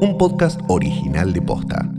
Un podcast original de Posta.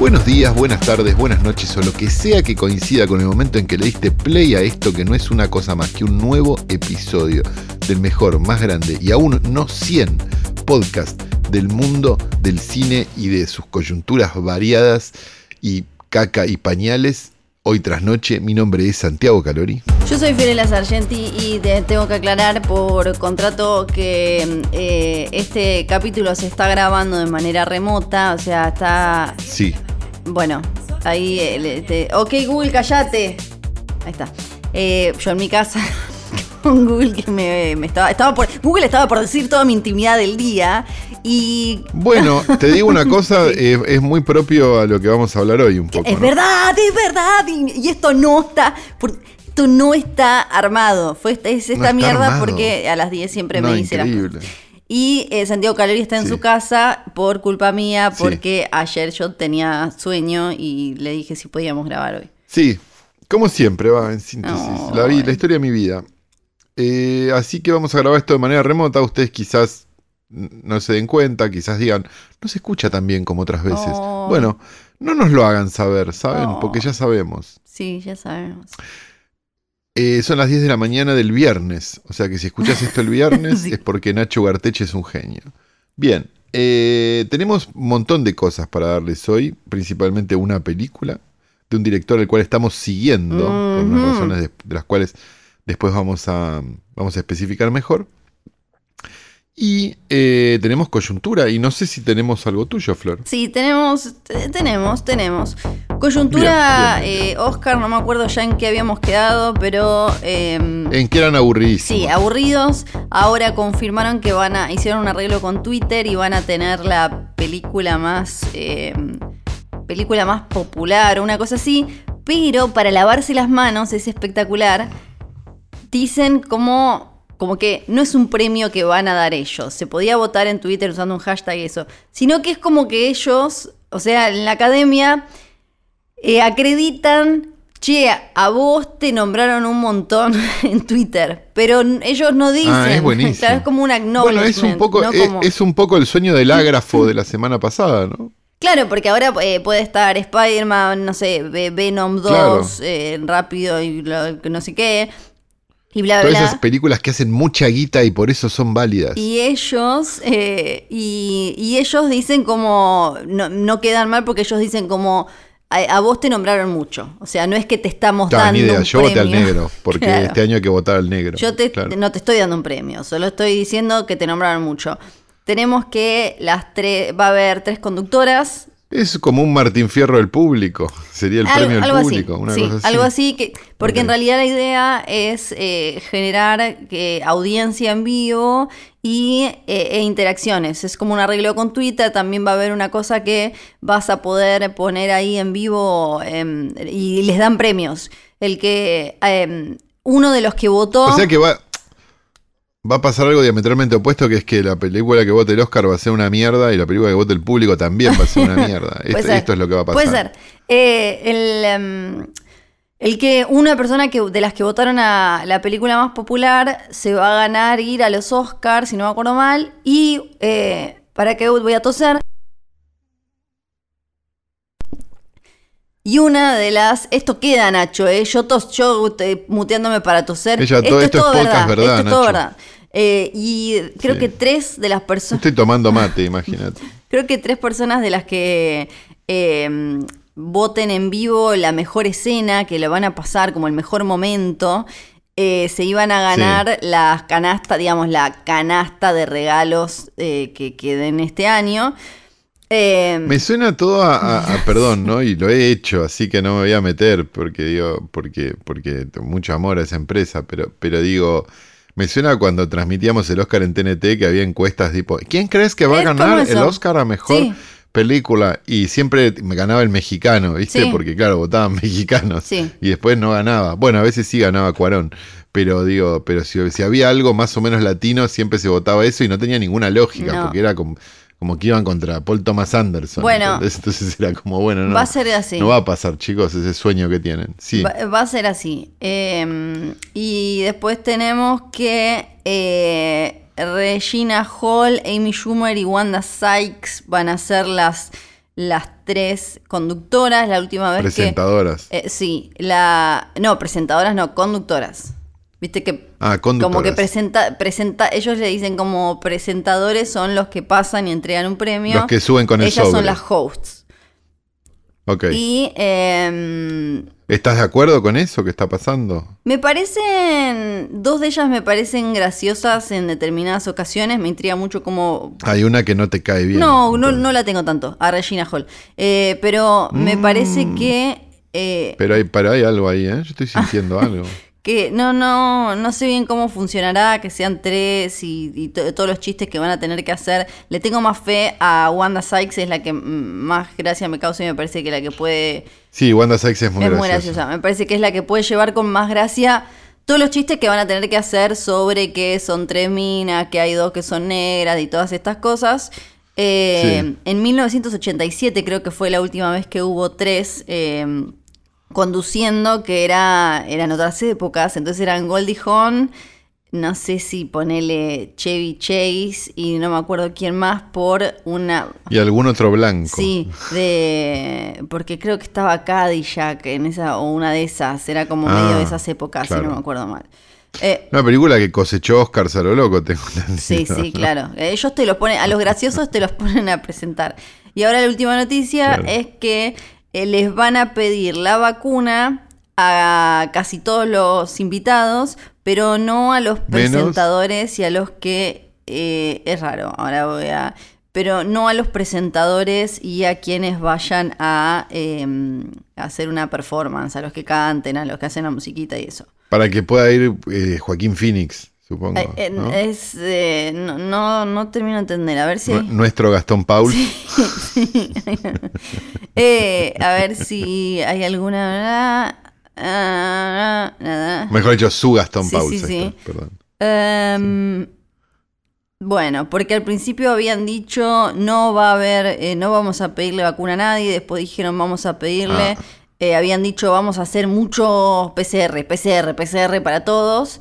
Buenos días, buenas tardes, buenas noches o lo que sea que coincida con el momento en que le diste play a esto que no es una cosa más que un nuevo episodio del mejor, más grande y aún no 100 podcast del mundo del cine y de sus coyunturas variadas y caca y pañales. Hoy tras noche, mi nombre es Santiago Calori. Yo soy Fiorella Sargenti y te tengo que aclarar por contrato que eh, este capítulo se está grabando de manera remota, o sea, está... Sí. Bueno, ahí... eh, te- ok, Google, callate. Ahí está. Eh, yo en mi casa con Google que me, me estaba, estaba por... Google estaba por decir toda mi intimidad del día y... Bueno, te digo una cosa, eh, es muy propio a lo que vamos a hablar hoy un poco. Es ¿no? verdad, es verdad. Y, y esto no está. por- esto no está armado. Fue esta, es esta mierda armado. porque a las 10 siempre No, me dice increíble. Y eh, Santiago Calori está en Sí. su casa por culpa mía, Sí. porque ayer yo tenía sueño y le dije si podíamos grabar hoy. Sí, como siempre, va, en síntesis. La, vi- la historia de mi vida. Eh, así que vamos a grabar esto de manera remota. Ustedes quizás no se den cuenta, quizás digan, no se escucha tan bien como otras veces. Ay. Bueno, no nos lo hagan saber, ¿saben? Ay. Porque ya sabemos. Sí, ya sabemos. Eh, son las 10 de la mañana del viernes. O sea que si escuchás esto el viernes Sí. es porque Nacho Garteche es un genio. Bien, eh, tenemos un montón de cosas para darles hoy. Principalmente una película de un director al cual estamos siguiendo. Por unas razones de, de las cuales después vamos a, vamos a especificar mejor. Y eh, tenemos coyuntura. Y no sé si tenemos algo tuyo, Flor. Sí, tenemos, te- tenemos, tenemos. Coyuntura, Bien, bien, bien. eh, Oscar, no me acuerdo ya en qué habíamos quedado, pero... em, En que eran aburridísimos. Sí, aburridos. Ahora confirmaron que van a hicieron un arreglo con Twitter y van a tener la película más eh, película más popular, una cosa así. Pero para lavarse las manos es espectacular. Dicen como como que no es un premio que van a dar ellos. Se podía votar en Twitter usando un hashtag y eso, sino que es como que ellos, o sea, en la academia eh, acreditan, che, a vos te nombraron un montón en Twitter, pero ellos no dicen. Ah, es buenísimo. Claro, es como un acknowledgement. Bueno, es un poco, ¿no? es, Como- es un poco el sueño del ágrafo de la semana pasada, ¿no? Claro, porque ahora eh, puede estar Spider-Man, no sé, Ve- Venom 2, Claro. eh, rápido y lo- no sé qué, y bla, Todas bla. esas películas que hacen mucha guita y por eso son válidas. Y ellos, eh, y, y ellos dicen como, no, no quedan mal porque ellos dicen como, a, a vos te nombraron mucho. O sea, no es que te estamos Claro, dando ni idea, un yo voté al premio. negro, porque Claro. este año hay que votar al negro. Yo te, Claro. no te estoy dando un premio, solo estoy diciendo que te nombraron mucho. Tenemos que las tres, va a haber tres conductoras. Es como un Martín Fierro del público, sería el Al- premio del público, así, una sí, cosa así. algo así que porque en realidad la idea es eh, generar que audiencia en vivo y eh, e interacciones. Es como un arreglo con Twitter. También va a haber una cosa que vas a poder poner ahí en vivo em, y les dan premios. El que em, uno de los que votó. O sea que va, va a pasar algo diametralmente opuesto, que es que la película que vote el Oscar va a ser una mierda y la película que vote el público también va a ser una mierda. Puede esto, ser. esto es lo que va a pasar. Puede ser. Eh, el, em, el que una persona que, de las que votaron a la película más popular se va a ganar ir a los Oscars, si no me acuerdo mal. Y eh, para que voy a toser. Y una de las. Esto queda, Nacho, ¿eh? Yo, tos, yo eh, muteándome para toser. Ella, todo esto es podcast, ¿verdad, Esto es todo Nacho? verdad. Eh, y creo Sí. que tres de las personas. Estoy tomando mate, imagínate. Creo que tres personas de las que eh, voten en vivo la mejor escena, que la van a pasar como el mejor momento, eh, se iban a ganar las canastas, digamos, la canasta de regalos eh, que queden este año. Eh, Me suena todo a, a- a perdón, ¿no? Y lo he hecho, así que no me voy a meter porque digo, porque, porque mucho amor a esa empresa, pero, pero digo, me suena cuando transmitíamos el Oscar en TNT que había encuestas tipo, ¿quién crees que va a ganar el. Oscar a mejor Sí. película? Y siempre me ganaba el mexicano, ¿viste? Sí. Porque claro, votaban mexicanos. Sí. Y después no ganaba. Bueno, a veces sí ganaba Cuarón. Pero digo, pero si, si había algo más o menos latino, siempre se votaba eso y no tenía ninguna lógica, No. porque era como, como que iban contra Paul Thomas Anderson. Bueno. ¿entendés? entonces era como, bueno, no. Va a ser así. No va a pasar, chicos, ese sueño que tienen. Sí. Va, va a ser así. Eh, y después tenemos que eh, Regina Hall, Amy Schumer y Wanda Sykes van a ser las, las tres conductoras. La última vez Presentadoras. que... eh, sí, la... No, presentadoras no, conductoras. Viste que... Ah. Como que presenta, presenta, ellos le dicen como presentadores son los que pasan y entregan un premio. Los que suben con el Ellas son las hosts. Ok. Y em, ¿Estás de acuerdo con eso que está pasando? me parecen, dos de ellas me parecen graciosas en determinadas ocasiones, me intriga mucho cómo... Hay una que no te cae bien. No, no, no la tengo tanto, a Regina Hall. Eh, pero me Mm. parece que... eh, Pero hay, pero hay algo ahí, ¿eh? Yo estoy sintiendo algo. Que no, no, no sé bien cómo funcionará, que sean tres y, y to- todos los chistes que van a tener que hacer. Le tengo más fe a Wanda Sykes, es la que más gracia me causa y me parece que la que puede Sí, Wanda Sykes es muy es graciosa. muy graciosa. Me parece que es la que puede llevar con más gracia todos los chistes que van a tener que hacer sobre que son tres minas, que hay dos que son negras y todas estas cosas. Eh, Sí. En 1987 creo que fue la última vez que hubo tres eh, conduciendo, que era eran otras épocas. Entonces eran Goldie Hawn, no sé si ponele Chevy Chase y no me acuerdo quién más por una Y algún otro blanco. Sí, de porque creo que estaba Cadillac en esa o una de esas, era como Ah, medio de esas épocas, si no me acuerdo mal. Eh, Una película que cosechó Oscars a lo loco, tengo sí, sí, claro. Ellos te los ponen, a los graciosos te los ponen a presentar. Y ahora la última noticia Claro. es que eh, les van a pedir la vacuna a casi todos los invitados, pero no a los Menos- presentadores y a los que eh, es raro. Ahora voy a pero no a los presentadores y a quienes vayan a eh, hacer una performance, a los que canten, a los que hacen la musiquita y eso. Para que pueda ir eh, Joaquín Phoenix, supongo. Eh, eh, ¿no? Es, eh, no, no, no termino de entender. A ver si. Nu- Nuestro Gastón Paul. Sí. Eh, a ver si hay alguna. ah, nada. Mejor dicho, su Gastón Sí, Paul. sí, Perdón. Em, Bueno, porque al principio habían dicho no va a haber, no vamos a pedirle vacuna a nadie, después dijeron vamos a pedirle, Ah. habían dicho vamos a hacer muchos PCR, PCR, PCR para todos.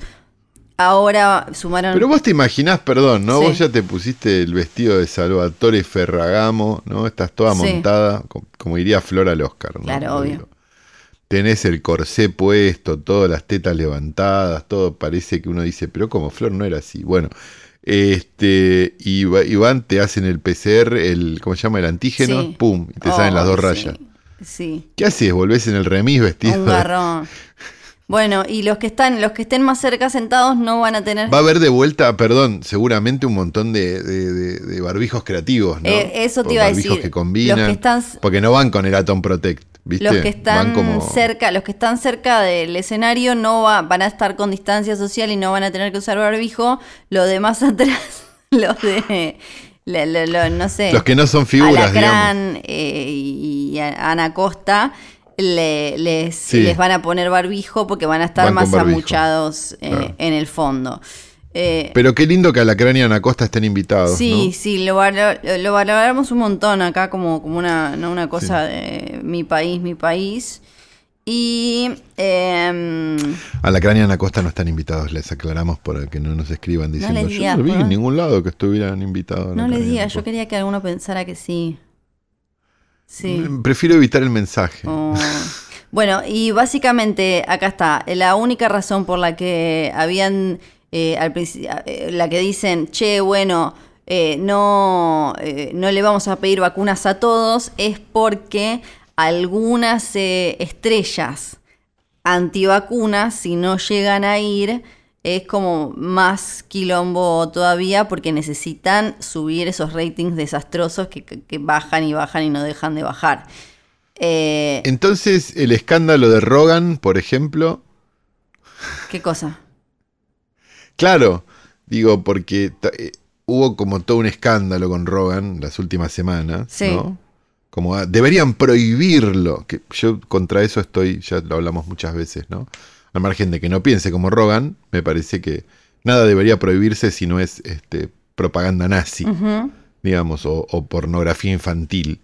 Ahora sumaron... Pero vos te imaginás, perdón, ¿no? Sí. Vos ya te pusiste el vestido de Salvatore Ferragamo, ¿no? Estás toda Sí. montada, co- como diría Flor al Oscar, ¿no? Claro, obvio. Tenés el corsé puesto, todas las tetas levantadas, todo parece que uno dice, pero como Flor no era así. Bueno, este, y, va- y van, te hacen el PCR, el, ¿cómo se llama? El antígeno, Sí. pum, y te Oh, salen las dos sí, rayas. Sí. ¿Qué haces? ¿Volvés en el remis vestido? Un garrón. Bueno, y los que están, los que estén más cerca sentados no van a tener. Va a haber de vuelta, perdón, seguramente un montón de, de- de- de barbijos creativos, ¿no? Eh, eso te iba a decir. que combinan. Los que están- Porque no van con el Atom Protect, ¿viste? Los que están como- cerca, los que están cerca del escenario no va- van a estar con distancia social y no van a tener que usar barbijo. Los demás atrás, los de, lo- lo- lo- no sé, Los que no son figuras, digamos. Alacrán eh, y, y Ana Costa, le- les, Sí. les van a poner barbijo porque van a estar Van más amuchados eh, Claro. en el fondo. Eh, Pero qué lindo que Alacrán y Ana Costa estén invitados, Sí, ¿no? sí, lo, valo- lo valoramos un montón acá como, como una, ¿no? una cosa de mi país, mi país. Y em, Alacrán y Ana Costa no están invitados, les aclaramos para que no nos escriban diciendo les yo no vi ¿no? en ningún lado que estuvieran invitados. no les diga, yo Costa". quería que alguno pensara que sí. Sí. Mm, Prefiero evitar el mensaje. Oh. Bueno, y básicamente acá está, la única razón por la que habían, eh, al eh, la que dicen, che, bueno, eh, no, no le vamos a pedir vacunas a todos, es porque algunas estrellas antivacunas, si no llegan a ir, es como más quilombo todavía porque necesitan subir esos ratings desastrosos que, bajan y bajan y no dejan de bajar. Eh, Entonces, el escándalo de Rogan, por ejemplo, ¿Qué cosa? Claro, digo, porque eh, hubo como todo un escándalo con Rogan las últimas semanas, Sí. ¿no? Como ah, deberían prohibirlo, que yo contra eso estoy, ya lo hablamos muchas veces, ¿no? Al margen de que no piense como Rogan, me parece que nada debería prohibirse si no es este, propaganda nazi, digamos, o, o pornografía infantil.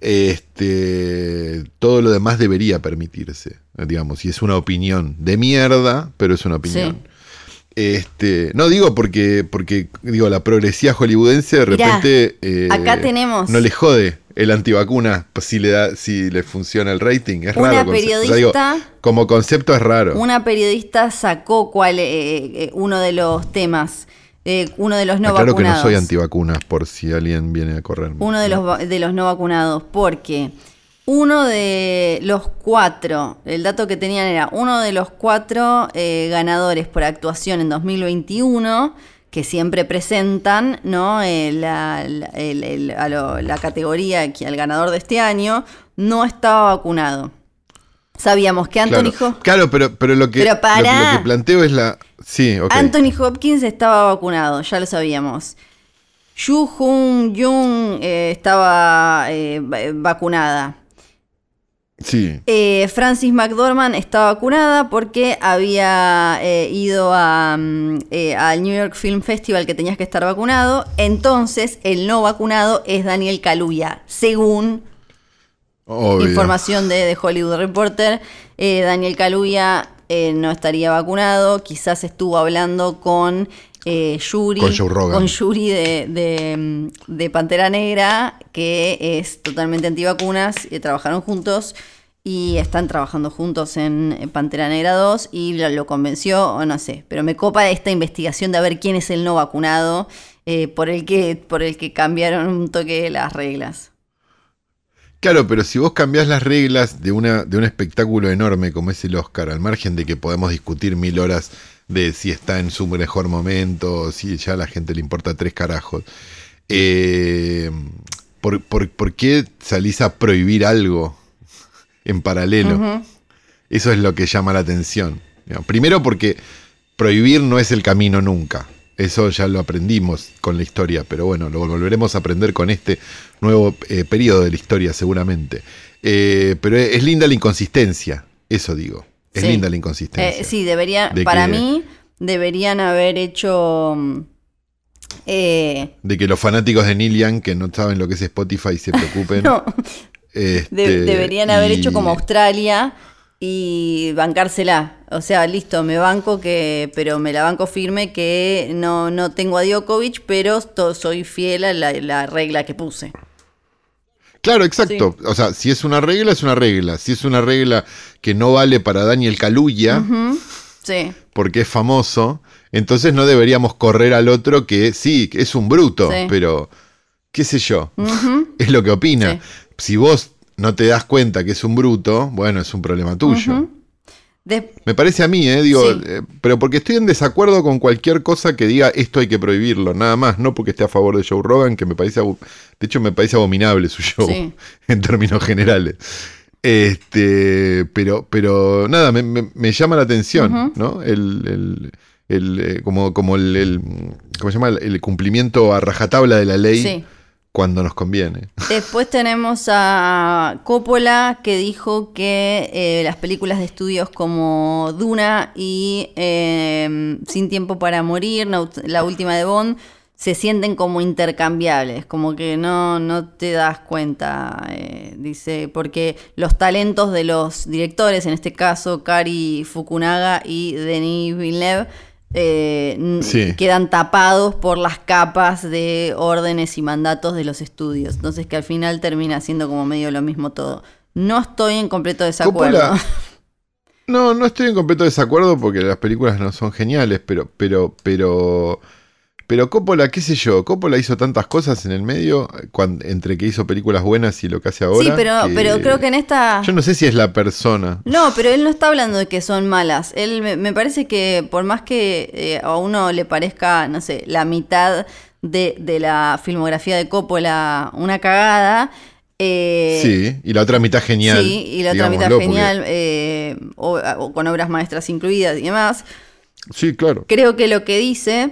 Este, todo lo demás debería permitirse, digamos, y es una opinión de mierda, pero es una opinión. Este, no digo porque, porque digo, la progresía hollywoodense de Mirá, repente eh, acá tenemos- no le jode el antivacuna si le da, si le funciona el rating. Es Una raro. conce- o sea, digo, periodista- como concepto es raro. Una periodista sacó cuál, eh, eh, uno de los temas, eh, uno de los no Claro que no vacunados. soy antivacunas por si alguien viene a correrme. uno de los, de los no vacunados, porque uno de los cuatro, el dato que tenían era uno de los cuatro eh, ganadores por actuación en 2021, que siempre presentan ¿no? Eh, la, la- el- el- a lo- la categoría al ganador de este año, no estaba vacunado. Sabíamos que Anthony claro, Hopkins... claro, pero, pero lo que, Pero lo, que planteo es la. Sí, ok. Anthony Hopkins estaba vacunado, ya lo sabíamos. Yu Jung Jung eh, estaba eh, va- vacunada. Sí. Eh, Francis McDormand estaba vacunada porque había eh, ido a, mm, eh, al New York Film Festival que tenías que estar vacunado. Entonces, el no vacunado es Daniel Kaluuya, según Obvio. Información de, de Hollywood Reporter. Daniel Kaluuya no estaría vacunado. Quizás estuvo hablando con eh, Yuri. Con Yuri de, de, de Pantera Negra, que es totalmente antivacunas. y trabajaron juntos y están trabajando juntos en eh, Pantera Negra 2 y lo, lo convenció, o no sé. Pero me copa esta investigación de a ver quién es el no vacunado eh, por, el que, por el que cambiaron un toque las reglas. Claro, pero si vos cambiás las reglas de, una, de un espectáculo enorme como es el Oscar, al margen de que podemos discutir mil horas de si está en su mejor momento, si ya a la gente le importa tres carajos, eh, ¿por, por, por qué salís a prohibir algo en paralelo? Eso es lo que llama la atención. Primero porque prohibir no es el camino nunca. Eso ya lo aprendimos con la historia, pero bueno, lo volveremos a aprender con este nuevo eh, periodo de la historia seguramente. Eh, pero es linda la inconsistencia, eso digo. Es Sí. linda la inconsistencia. Eh, sí, deberían, De para que- mí, deberían haber hecho. mm, eh, De que los fanáticos de Neil Young que no saben lo que es Spotify se preocupen. no, Este, de- deberían haber y- hecho como Australia y bancársela. O sea, listo, me banco que, pero me la banco firme que no, no tengo a Djokovic, pero to- soy fiel a la, la regla que puse. Claro, exacto. O sea, si es una regla, es una regla. Si es una regla que no vale para Daniel Kaluuya, Ujú, Sí, porque es famoso, entonces no deberíamos correr al otro que sí, que es un bruto, Sí. pero qué sé yo, es lo que opina. Si vos no te das cuenta que es un bruto, bueno, es un problema tuyo. De- Me parece a mí, ¿eh? Digo, Sí. eh, pero porque estoy en desacuerdo con cualquier cosa que diga esto hay que prohibirlo, nada más, no porque esté a favor de Joe Rogan, que me parece, de hecho me parece abominable su show, Sí. en términos generales. Este, pero, pero nada, me, me- me llama la atención. ¿no? El, el- el, eh, como, como el, el- ¿cómo se llama? El cumplimiento a rajatabla de la ley sí. Cuando nos conviene. Después tenemos a Coppola que dijo que eh, las películas de estudios como Duna y eh, Sin tiempo para morir, la última de Bond, se sienten como intercambiables, como que no, no te das cuenta, eh, dice, porque los talentos de los directores, en este caso Kari Fukunaga y Denis Villeneuve, eh, Sí. quedan tapados por las capas de órdenes y mandatos de los estudios. Entonces que al final termina siendo como medio lo mismo todo. No estoy en completo desacuerdo. Coppola- No, no estoy en completo desacuerdo porque las películas no son geniales, pero, pero, pero, pero Coppola, qué sé yo, Coppola hizo tantas cosas en el medio, entre que hizo películas buenas y lo que hace ahora. sí, pero, pero creo que en esta... Yo no sé si es la persona. No, pero él no está hablando de que son malas. Él me, me parece que por más que eh, a uno le parezca, no sé, la mitad de, de la filmografía de Coppola una cagada. eh, sí, y la otra mitad genial. Sí, y la otra mitad porque- genial, eh, o- o con obras maestras incluidas y demás. Sí, claro. Creo que lo que dice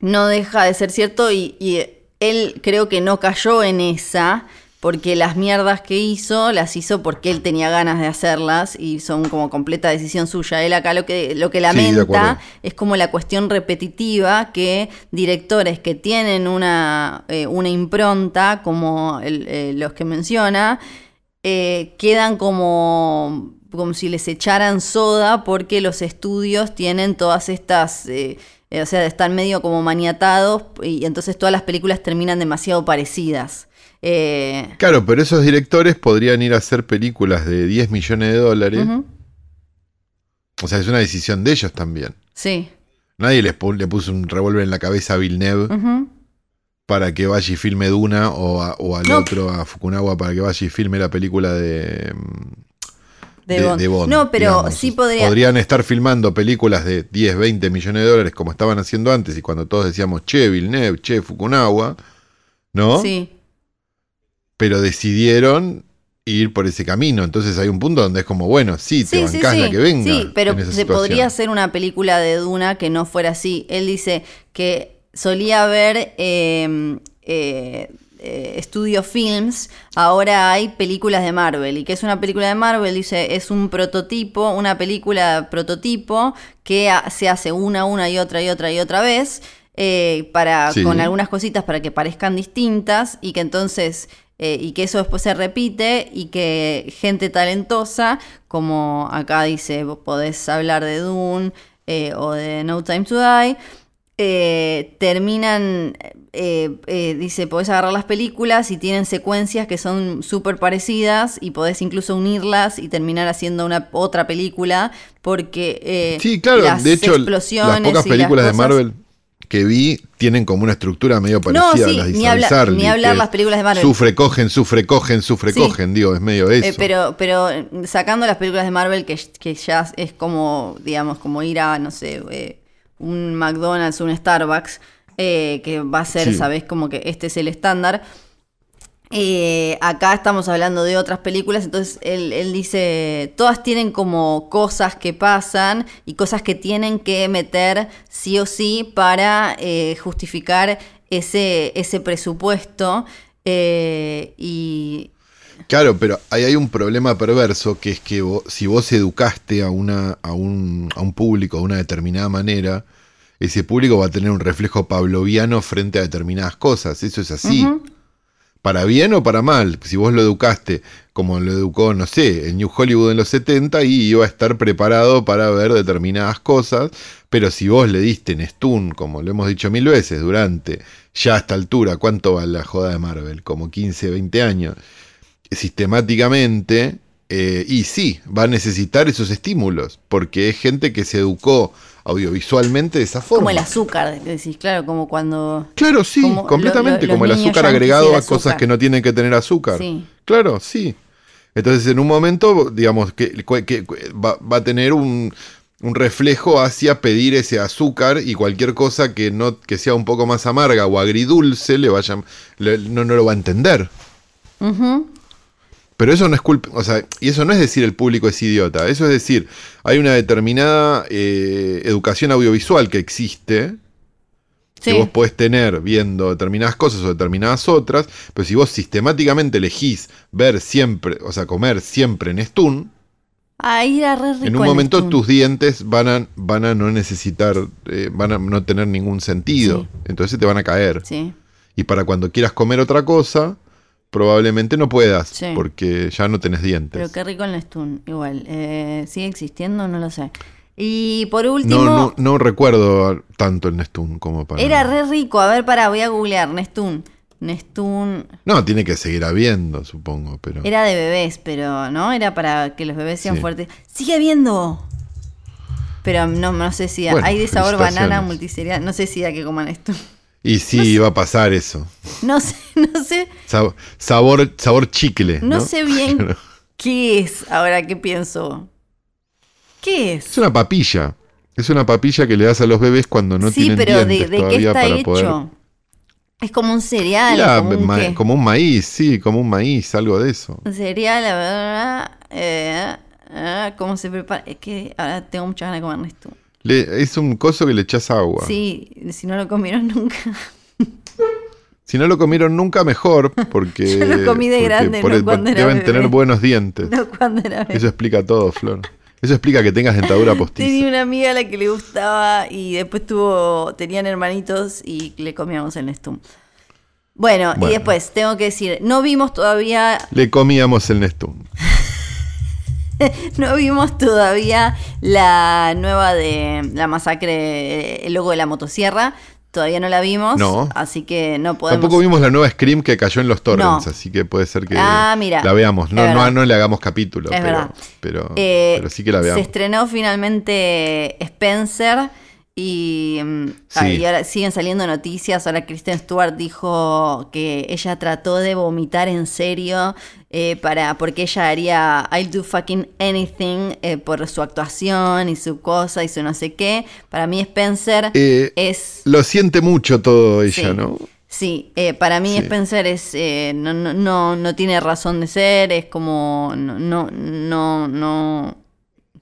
no deja de ser cierto y, y él creo que no cayó en esa porque las mierdas que hizo, las hizo porque él tenía ganas de hacerlas y son como completa decisión suya. Él acá lo que, lo que lamenta es como la cuestión repetitiva que directores que tienen una, eh, una impronta, como eh, los que menciona, eh, quedan como, como si les echaran soda porque los estudios tienen todas estas... o sea, están medio como maniatados y entonces todas las películas terminan demasiado parecidas. Eh, claro, pero esos directores podrían ir a hacer películas de 10 millones de dólares. O sea, es una decisión de ellos también. Sí. Nadie les le puso un revólver en la cabeza a Villeneuve para que vaya y filme Duna o, al otro, a Fukunawa, para que vaya y filme la película de, de, Bond. No, pero sí podría... podrían estar filmando películas de 10, 20 millones de dólares como estaban haciendo antes y cuando todos decíamos, che, Villeneuve, che, Fukunawa, ¿no? Sí pero decidieron ir por ese camino. Entonces hay un punto donde es como, bueno, sí, te bancás la que venga. Sí, pero se podría hacer una película de Duna que no fuera así. Él dice que solía ver em, eh, eh, Studio Films, ahora hay películas de Marvel. ¿Y que es una película de Marvel? Dice, es un prototipo, una película prototipo que se hace una, una y otra y otra y otra vez. Eh, para, con algunas cositas para que parezcan distintas y que entonces eh, y que eso después se repite y que gente talentosa, como acá dice, vos podés hablar de Dune eh, o de No Time to Die, eh, terminan, dice, podés agarrar las películas y tienen secuencias que son súper parecidas y podés incluso unirlas y terminar haciendo una otra película porque sí, claro, de hecho, las pocas películas de Marvel que vi tienen como una estructura medio parecida a las de ni, hablar, ni hablar las películas de Marvel. Sufre, cogen, sufre, cogen, sufre, cogen, digo, es medio eh, eso. pero, pero sacando las películas de Marvel, que, que, ya es como, digamos, como ir a, no sé, eh, un McDonald's, un Starbucks, eh, que va a ser, ¿sabes? Como que este es el estándar. Eh, acá estamos hablando de otras películas, entonces él, dice, todas tienen como cosas que pasan y cosas que tienen que meter sí o sí para eh, justificar ese, ese presupuesto. Eh, y... Claro, pero ahí hay un problema perverso que es que si vos educaste a, una, a, un, a un público de una determinada manera, ese público va a tener un reflejo pavloviano frente a determinadas cosas, eso es así para bien o para mal. Si vos lo educaste como lo educó, no sé, en New Hollywood en los 70 y iba a estar preparado para ver determinadas cosas, pero si vos le diste en Stun, como lo hemos dicho mil veces, durante ya a esta altura, ¿cuánto va la joda de Marvel? Como 15, 20 años. Sistemáticamente, eh, y sí, va a necesitar esos estímulos, porque es gente que se educó audiovisualmente de esa forma. Como el azúcar, decís, claro, como cuando... Claro, sí, completamente, como el azúcar agregado a cosas que no tienen que tener azúcar. Sí. Claro, sí. Entonces en un momento, digamos, que, va, a tener un, reflejo hacia pedir ese azúcar y cualquier cosa que no que sea un poco más amarga o agridulce le vaya, no, no lo va a entender. Pero eso no es culpa, o sea, y eso no es decir el público es idiota, eso es decir, hay una determinada eh, educación audiovisual que existe, que vos podés tener viendo determinadas cosas o determinadas otras, pero si vos sistemáticamente elegís ver siempre, o sea, comer siempre en Stun, en un momento tus dientes van a, van a no necesitar, eh, van a no tener ningún sentido, entonces te van a caer. Y para cuando quieras comer otra cosa, probablemente no puedas, porque ya no tenés dientes. Pero qué rico el Stun, igual. Eh, ¿Sigue existiendo? No lo sé. Y por último... No, no, recuerdo tanto el Nestun como para... Era re rico. A ver, para, voy a googlear. Nestun. Nestun... No, tiene que seguir habiendo, supongo, pero... Era de bebés, pero, ¿no? Era para que los bebés sean fuertes. ¡Sigue habiendo! Pero no, no sé si... hay de sabor banana multiserial. No sé si da que coman esto. Y sí, va a pasar eso. No sé, no sé. sabor, sabor chicle. No, sé bien qué es, ahora que pienso. ¿Qué es? Es una papilla. Es una papilla que le das a los bebés cuando no tienen dientes Sí, pero ¿de, qué está hecho? Es como un cereal. como, un maíz, sí, como un maíz, algo de eso. Un cereal, la verdad. Eh, eh, ¿Cómo se prepara? Es que ahora tengo muchas ganas de comer esto es un coso que le echas agua. Sí, si no lo comieron nunca. Si no lo comieron nunca, mejor, porque, Yo lo comí de grande, por no el- cuando era deben bebé. tener buenos dientes. No, cuando era bebé. Eso explica todo, Flor. Eso explica que tengas dentadura postiza. Tenía una amiga a la que le gustaba y después tuvo, tenían hermanitos y le comíamos el Nestum. Bueno, Bueno. y después tengo que decir, no vimos todavía, Le comíamos el Nestum. no vimos todavía la nueva de la masacre, el logo de la motosierra. Todavía no la vimos, No. así que no podemos. Tampoco vimos la nueva Scream que cayó en los torrents, No. así que puede ser que Ah, mira. la veamos. No, no, no le hagamos capítulo, Es pero, verdad. pero, Eh, pero sí que la Se veamos. estrenó finalmente Spencer y, mm, ah, y ahora siguen saliendo noticias. Ahora Kristen Stewart dijo que ella trató de vomitar en serio eh, para porque ella haría I'll do fucking anything eh, por su actuación y su cosa y su no sé qué. Para mí Spencer Eh, es Lo siente mucho todo ella, Sí. ¿no? Sí, para mí Sí. Spencer es no, no, no, no tiene razón de ser, es como no, no, no, no,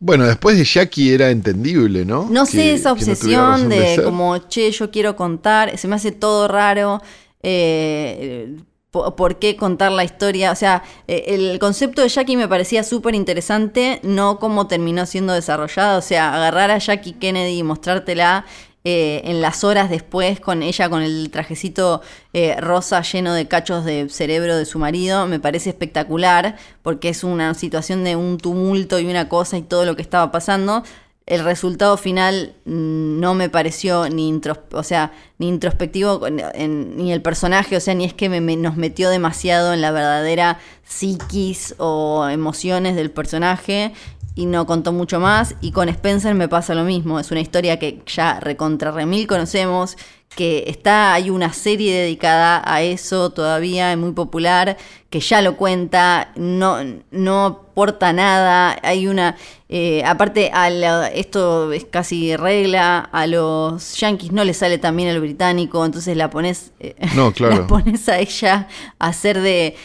Bueno, después de Jackie era entendible, ¿no? No Que- sé, esa no obsesión de, como, che, yo quiero contar, se me hace todo raro. eh, po- ¿Por qué contar la historia? O sea, eh, el concepto de Jackie me parecía súper interesante, no cómo terminó siendo desarrollado. O sea, agarrar a Jackie Kennedy y mostrártela eh, en las horas después con ella con el trajecito eh, rosa lleno de cachos de cerebro de su marido, me parece espectacular, porque es una situación de un tumulto y una cosa y todo lo que estaba pasando. El resultado final mm, no me pareció ni o sea, ni introspectivo ni el personaje, o sea, ni es que me- nos metió demasiado en la verdadera psiquis o emociones del personaje y no contó mucho más. Y con Spencer me pasa lo mismo, es una historia que ya recontra remil conocemos, que está, hay una serie dedicada a eso todavía, es muy popular, que ya lo cuenta, no, no aporta nada, hay una, eh, aparte a la- esto es casi regla, a los yankees no les sale también el británico, entonces la pones, eh, No, claro. la pones a ella a hacer de,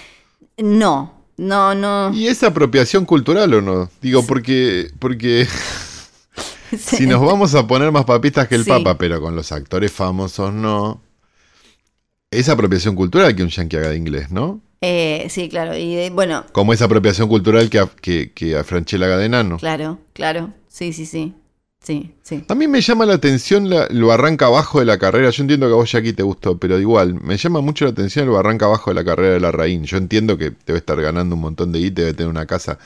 no, no, no. ¿Y es apropiación cultural o no? Digo, porque, porque Sí. si nos vamos a poner más papistas que el Sí. Papa, pero con los actores famosos no. Es apropiación cultural que un yankee haga de inglés, ¿no? Eh, sí, claro, y de- bueno, Como es apropiación cultural que a, que, que a Franchella haga de enano. claro, claro, sí, sí, sí, sí, sí. También me llama la atención la- lo arranca abajo de la carrera. Yo entiendo que a vos, Jackie, te gustó, pero igual, me llama mucho la atención lo arranca abajo de la carrera de la Raín. Yo entiendo que debe estar ganando un montón de guita, debe tener una casa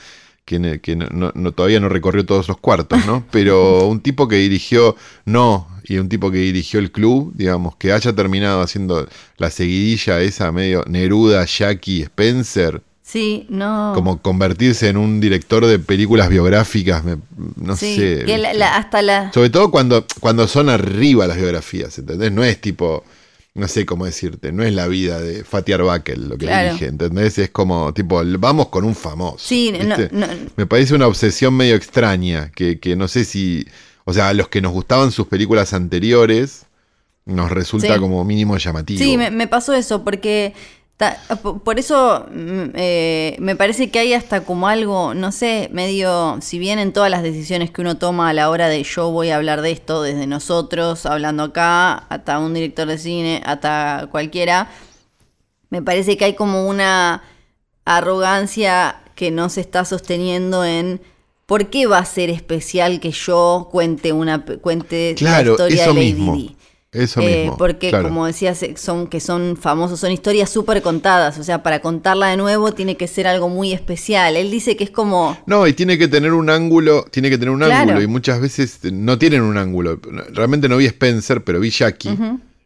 que, no- no- todavía no recorrió todos los cuartos, ¿no? Pero un tipo que dirigió No y un tipo que dirigió el club, digamos, que haya terminado haciendo la seguidilla esa medio Neruda, Jackie, Spencer. Sí, no. Como convertirse en un director de películas biográficas, me- no sí, sé. que la- la- hasta la... Sobre todo cuando, cuando son arriba las biografías, ¿entendés? No es tipo, no sé cómo decirte, no es la vida de Fatih Arbakel lo que Claro. dirige, ¿entendés? Es como, tipo, vamos con un famoso. Sí, no, ¿viste? no, Me parece una obsesión medio extraña, que, que no sé si, o sea, a los que nos gustaban sus películas anteriores, nos resulta Sí. como mínimo llamativo. Sí, me, me pasó eso, porque ta- por eso mm, eh, me parece que hay hasta como algo, no sé, medio, si bien en todas las decisiones que uno toma a la hora de yo voy a hablar de esto desde nosotros, hablando acá, hasta un director de cine, hasta cualquiera, me parece que hay como una arrogancia que no se está sosteniendo en... ¿Por qué va a ser especial que yo cuente una cuente la historia eso de Lady mismo. Di? Eso Eh, mismo. porque claro. como decías, eh, son que son famosos, son historias súper contadas. O sea, para contarla de nuevo tiene que ser algo muy especial. Él dice que es como. No, y tiene que tener un ángulo, tiene que tener un Claro. ángulo, y muchas veces no tienen un ángulo. Realmente no vi Spencer, pero vi Jackie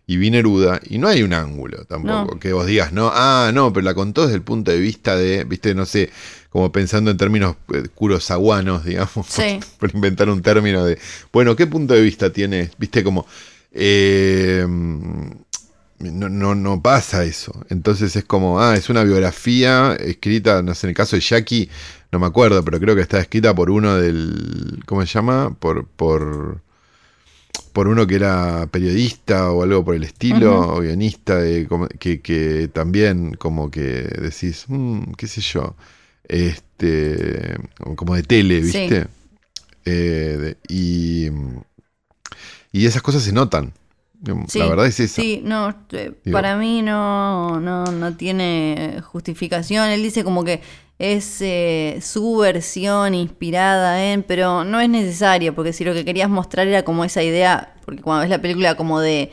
y vi Neruda, y no hay un ángulo tampoco. No. Que vos digas, no, ah, no, pero la contó desde el punto de vista de, viste, no sé, como pensando en términos eh, kurosawanos, digamos, Sí. por inventar un término de, bueno, ¿qué punto de vista tiene? Viste, como. Eh, no, no, no pasa eso. Entonces es como, ah, es una biografía escrita, no sé, en el caso de Jackie, no me acuerdo, pero creo que está escrita por uno del, ¿cómo se llama? Por, por, por uno que era periodista o algo por el estilo, o guionista, de, que, que también como que decís, "Mm, qué sé yo, este, como de tele, Sí. ¿viste? Eh, de- y, y esas cosas se notan. la verdad es esa. Sí, no, eh, para mí no, no, no tiene justificación. Él dice como que es eh, su versión inspirada en, pero no es necesario, porque si lo que querías mostrar era como esa idea, porque cuando ves la película como de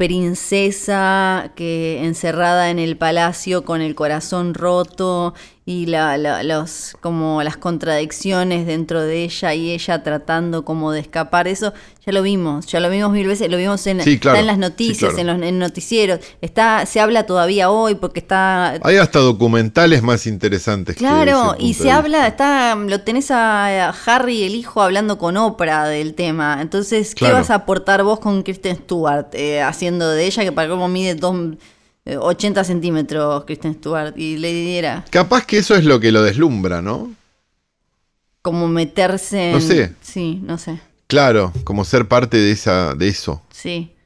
princesa que encerrada en el palacio con el corazón roto y la, los, como las contradicciones dentro de ella y ella tratando como de escapar. Eso ya lo vimos, ya lo vimos mil veces, lo vimos en, está en las noticias, en los noticieros, está, se habla todavía hoy porque está... Hay hasta documentales más interesantes. Claro, y se habla, está, lo tenés a Harry, el hijo, hablando con Oprah del tema. Entonces, ¿qué vas a aportar vos con Kristen Stewart eh, haciendo de ella que para cómo mide dos 80 eh, centímetros Kristen Stewart y Lady Diera. Capaz que eso es lo que lo deslumbra, ¿no? Como meterse en... No sé. Sí, no sé. Claro, como ser parte de, esa, de eso. Sí,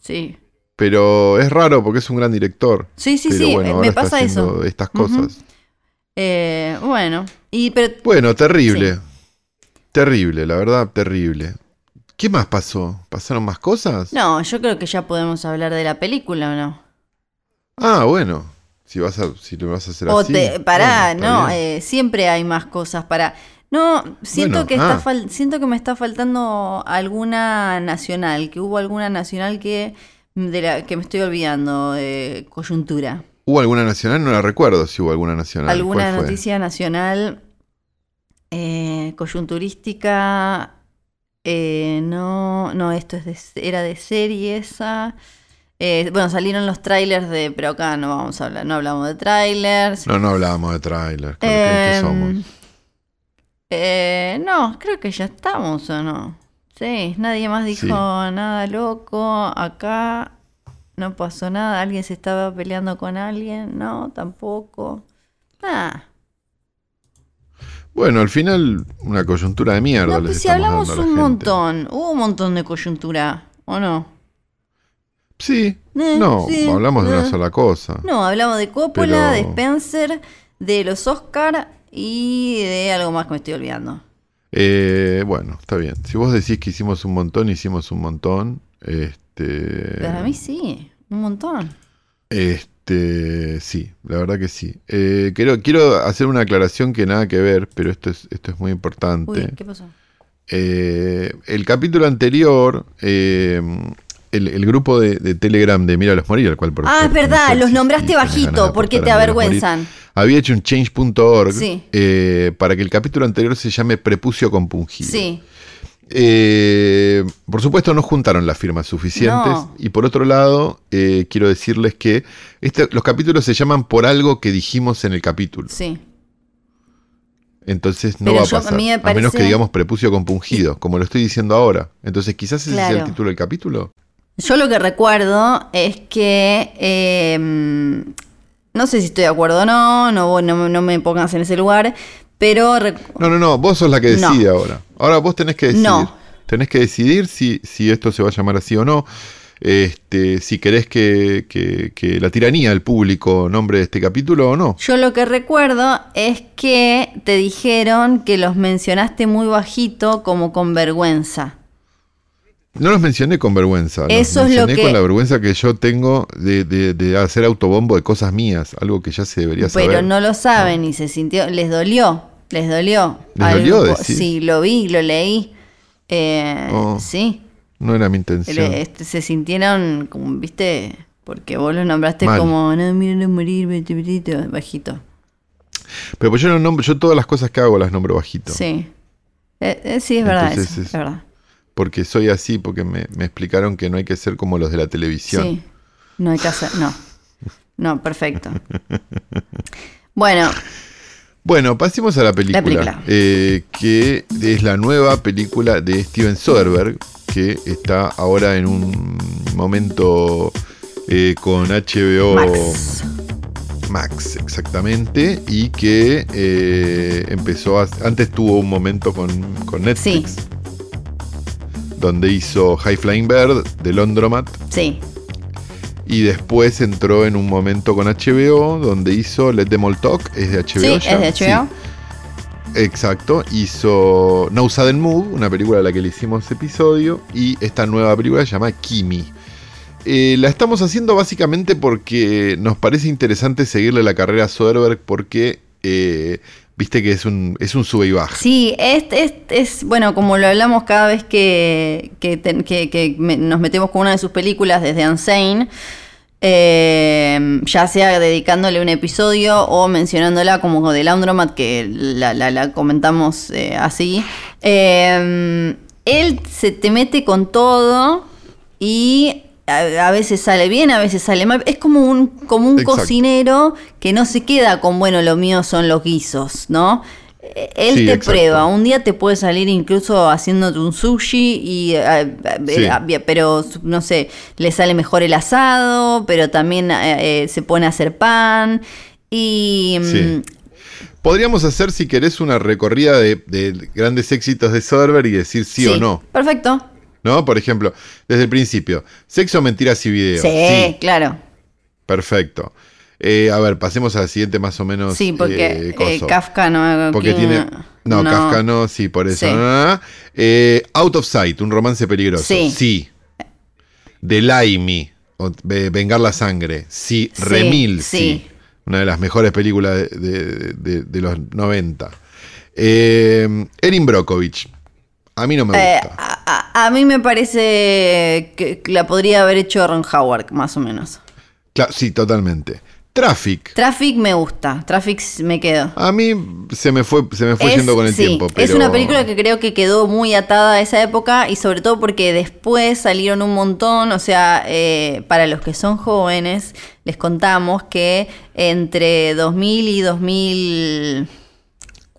sí. Pero es raro porque es un gran director. Sí, sí, sí, me pasa eso. Estas cosas. Eh, bueno, y pero... Bueno, terrible. Terrible, la verdad, terrible. ¿Qué más pasó? ¿Pasaron más cosas? No, yo creo que ya podemos hablar de la película, ¿o no? Ah, bueno. Si vas a, si lo vas a hacer así. Te, pará, no, eh, siempre hay más cosas para. No, siento que está ah. siento que me está faltando alguna nacional, que hubo alguna nacional que de la que me estoy olvidando, eh, coyuntura. ¿Hubo alguna nacional? No la recuerdo si hubo alguna nacional. Alguna noticia nacional eh, coyunturística. Eh, no, no, esto es de, era de serie esa. Eh, bueno, salieron los trailers de. Pero acá no vamos a hablar, no hablamos de trailers. No, no hablamos de trailers. ¿Qué em, somos? Eh, no, creo que ya estamos, ¿o no? Sí, nadie más dijo nada loco. Acá no pasó nada. ¿Alguien se estaba peleando con alguien? No, tampoco. Nada. Bueno, al final, una coyuntura de mierda. No, pues si hablamos un montón. Hubo un montón de coyuntura, ¿o no? Sí. Eh, no, hablamos de una eh. sola cosa. No, hablamos de Coppola, de Spencer, de los Oscar y de algo más que me estoy olvidando. Eh, bueno, está bien. Si vos decís que hicimos un montón, hicimos un montón. Este. Para mí sí, un montón. Este, sí, la verdad que sí. quiero, quiero hacer una aclaración que nada que ver, pero esto es, esto es muy importante. ¿qué pasó? el capítulo anterior el, grupo de, Telegram de Mira los Morir, al cual por Ah, es verdad, los nombraste bajito porque te avergüenzan. Había hecho un change.org eh, para que el capítulo anterior se llame Prepucio compungido. Sí. Eh, por supuesto no juntaron las firmas suficientes y por otro lado eh, quiero decirles que este, los capítulos se llaman por algo que dijimos en el capítulo. Sí. Entonces no va a pasar. A, menos que digamos prepucio compungido, como lo estoy diciendo ahora. Entonces quizás ese sea el título del capítulo. Yo lo que recuerdo es que em, no sé si estoy de acuerdo o no, no, no, me pongas en ese lugar, pero... No, no, no, vos sos la que decide ahora. Ahora vos tenés que decidir. No. Tenés que decidir si, si esto se va a llamar así o no. Este, si querés que, que, la tiranía del público nombre de este capítulo o no. Yo lo que recuerdo es que te dijeron que los mencionaste muy bajito como con vergüenza. No los mencioné con vergüenza. Eso los mencioné con la vergüenza que yo tengo de, hacer autobombo de cosas mías, algo que ya se debería saber. Pero no lo saben y se sintió, les dolió, les dolió. ¿Les dolió Sí, lo vi, lo leí. Eh, oh, sí. No era mi intención. Este, se sintieron, como, viste, porque vos los nombraste como, no, miren morir, bajito. Pero pues yo no nombro, yo todas las cosas que hago las nombro bajito. Sí. Eh, eh, sí, es verdad, es verdad porque soy así, porque me, explicaron que no hay que ser como los de la televisión. Sí, no hay que hacer, no. No, perfecto. Bueno. Bueno, pasemos a la película. Eh, que es la nueva película de Steven Soderbergh, que está ahora en un momento eh, con HBO Max. Max, exactamente, y que eh, empezó antes tuvo un momento con, con Netflix. Sí donde hizo High Flying Bird de Londromat. Sí. Y después entró en un momento con HBO, donde hizo Let Them All Talk, es de HBO. Sí, es de HBO. Exacto, hizo No Sudden Move, una película a la que le hicimos episodio, y esta nueva película se llama Kimi. eh, la estamos haciendo básicamente porque nos parece interesante seguirle la carrera a Soderbergh porque eh, viste que es un, es un sube y baja. Sí, es, es, bueno, como lo hablamos cada vez que, nos metemos con una de sus películas desde Unsane, eh, ya sea dedicándole un episodio o mencionándola como de Laundromat, que la comentamos eh, así. Eh, él se te mete con todo y a, veces sale bien, a veces sale mal. Es como un, como un Exacto. cocinero que no se queda con, bueno, lo mío son los guisos, ¿no? Eh, Él Sí, te exacto. prueba. Un día te puede salir incluso haciéndote un sushi, y, eh, Sí. eh, pero no sé, le sale mejor el asado, pero también eh, se pone a hacer pan. Y mm, Sí. Podríamos hacer, si querés, una recorrida de, de grandes éxitos de Soderbergh y decir sí, o no. Perfecto. ¿No? Por ejemplo, desde el principio, sexo, mentiras y video. Sí, claro. perfecto. Eh, a ver, pasemos al siguiente más o menos. Sí, porque eh, eh. Kafka no. Porque tiene. No, Kafka no, sí, por eso. Sí. Out of Sight, un romance peligroso. Sí. Sí. O Ve- Vengar la Sangre. Sí. Remil, sí. sí. Una de las mejores películas de, de- de- de los 90. Eh, Erin Brockovich. A mí no me Eh, gusta. a, a- a mí me parece que la podría haber hecho Ron Howard, más o menos. Cla- sí, totalmente. Traffic. Traffic me gusta. Traffic me quedo. A mí se me fue, se me fue Es- yendo con el sí, tiempo. Es una película que creo que quedó muy atada a esa época y sobre todo porque después salieron un montón, o sea, eh, para los que son jóvenes, les contamos que entre 2000 y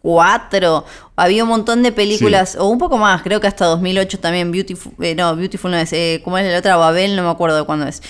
2004 había un montón de películas, o un poco más, creo que hasta 2008 también, Beautiful, eh, no, Beautiful no es, eh, ¿cómo es la otra? Babel, no me acuerdo de cuándo es.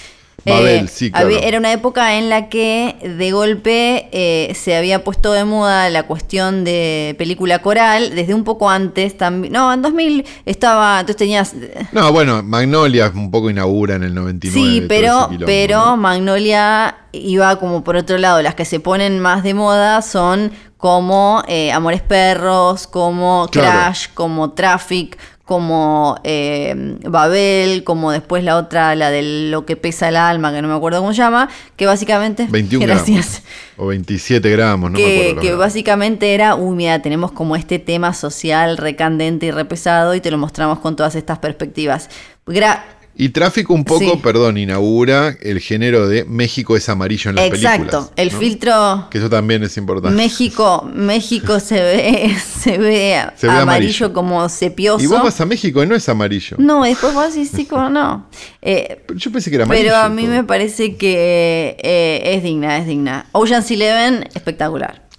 Babel, sí, claro. había- era una época en la que de golpe eh, se había puesto de moda la cuestión de película coral, desde un poco antes también. No, en 2000 estaba, entonces tenías... No, bueno, Magnolia un poco inaugura en el 99. Sí, pero, quilombo, pero ¿no? Magnolia iba como por otro lado. Las que se ponen más de moda son como eh, Amores Perros, como Claro. Crash, como Traffic, como eh, Babel, como después la otra, la de lo que pesa el alma, que no me acuerdo cómo se llama, que básicamente... 21 Gracias. gramos. O 27 gramos, no me que, acuerdo. básicamente era, uy, mira, tenemos como este tema social recandente y repesado y te lo mostramos con todas estas perspectivas. Gra- Y Tráfico un poco, Sí. perdón, inaugura el género de México es amarillo en las Exacto, películas. el ¿no? filtro Que eso también es importante. México, México se ve, se ve, Se ve amarillo, amarillo. como sepioso. Y vos vas a México y no es amarillo. No, después vos decís, sí, como no. Eh, Yo pensé que era amarillo. pero a mí todo. me parece que eh, es digna, es digna. Ocean's Eleven, espectacular.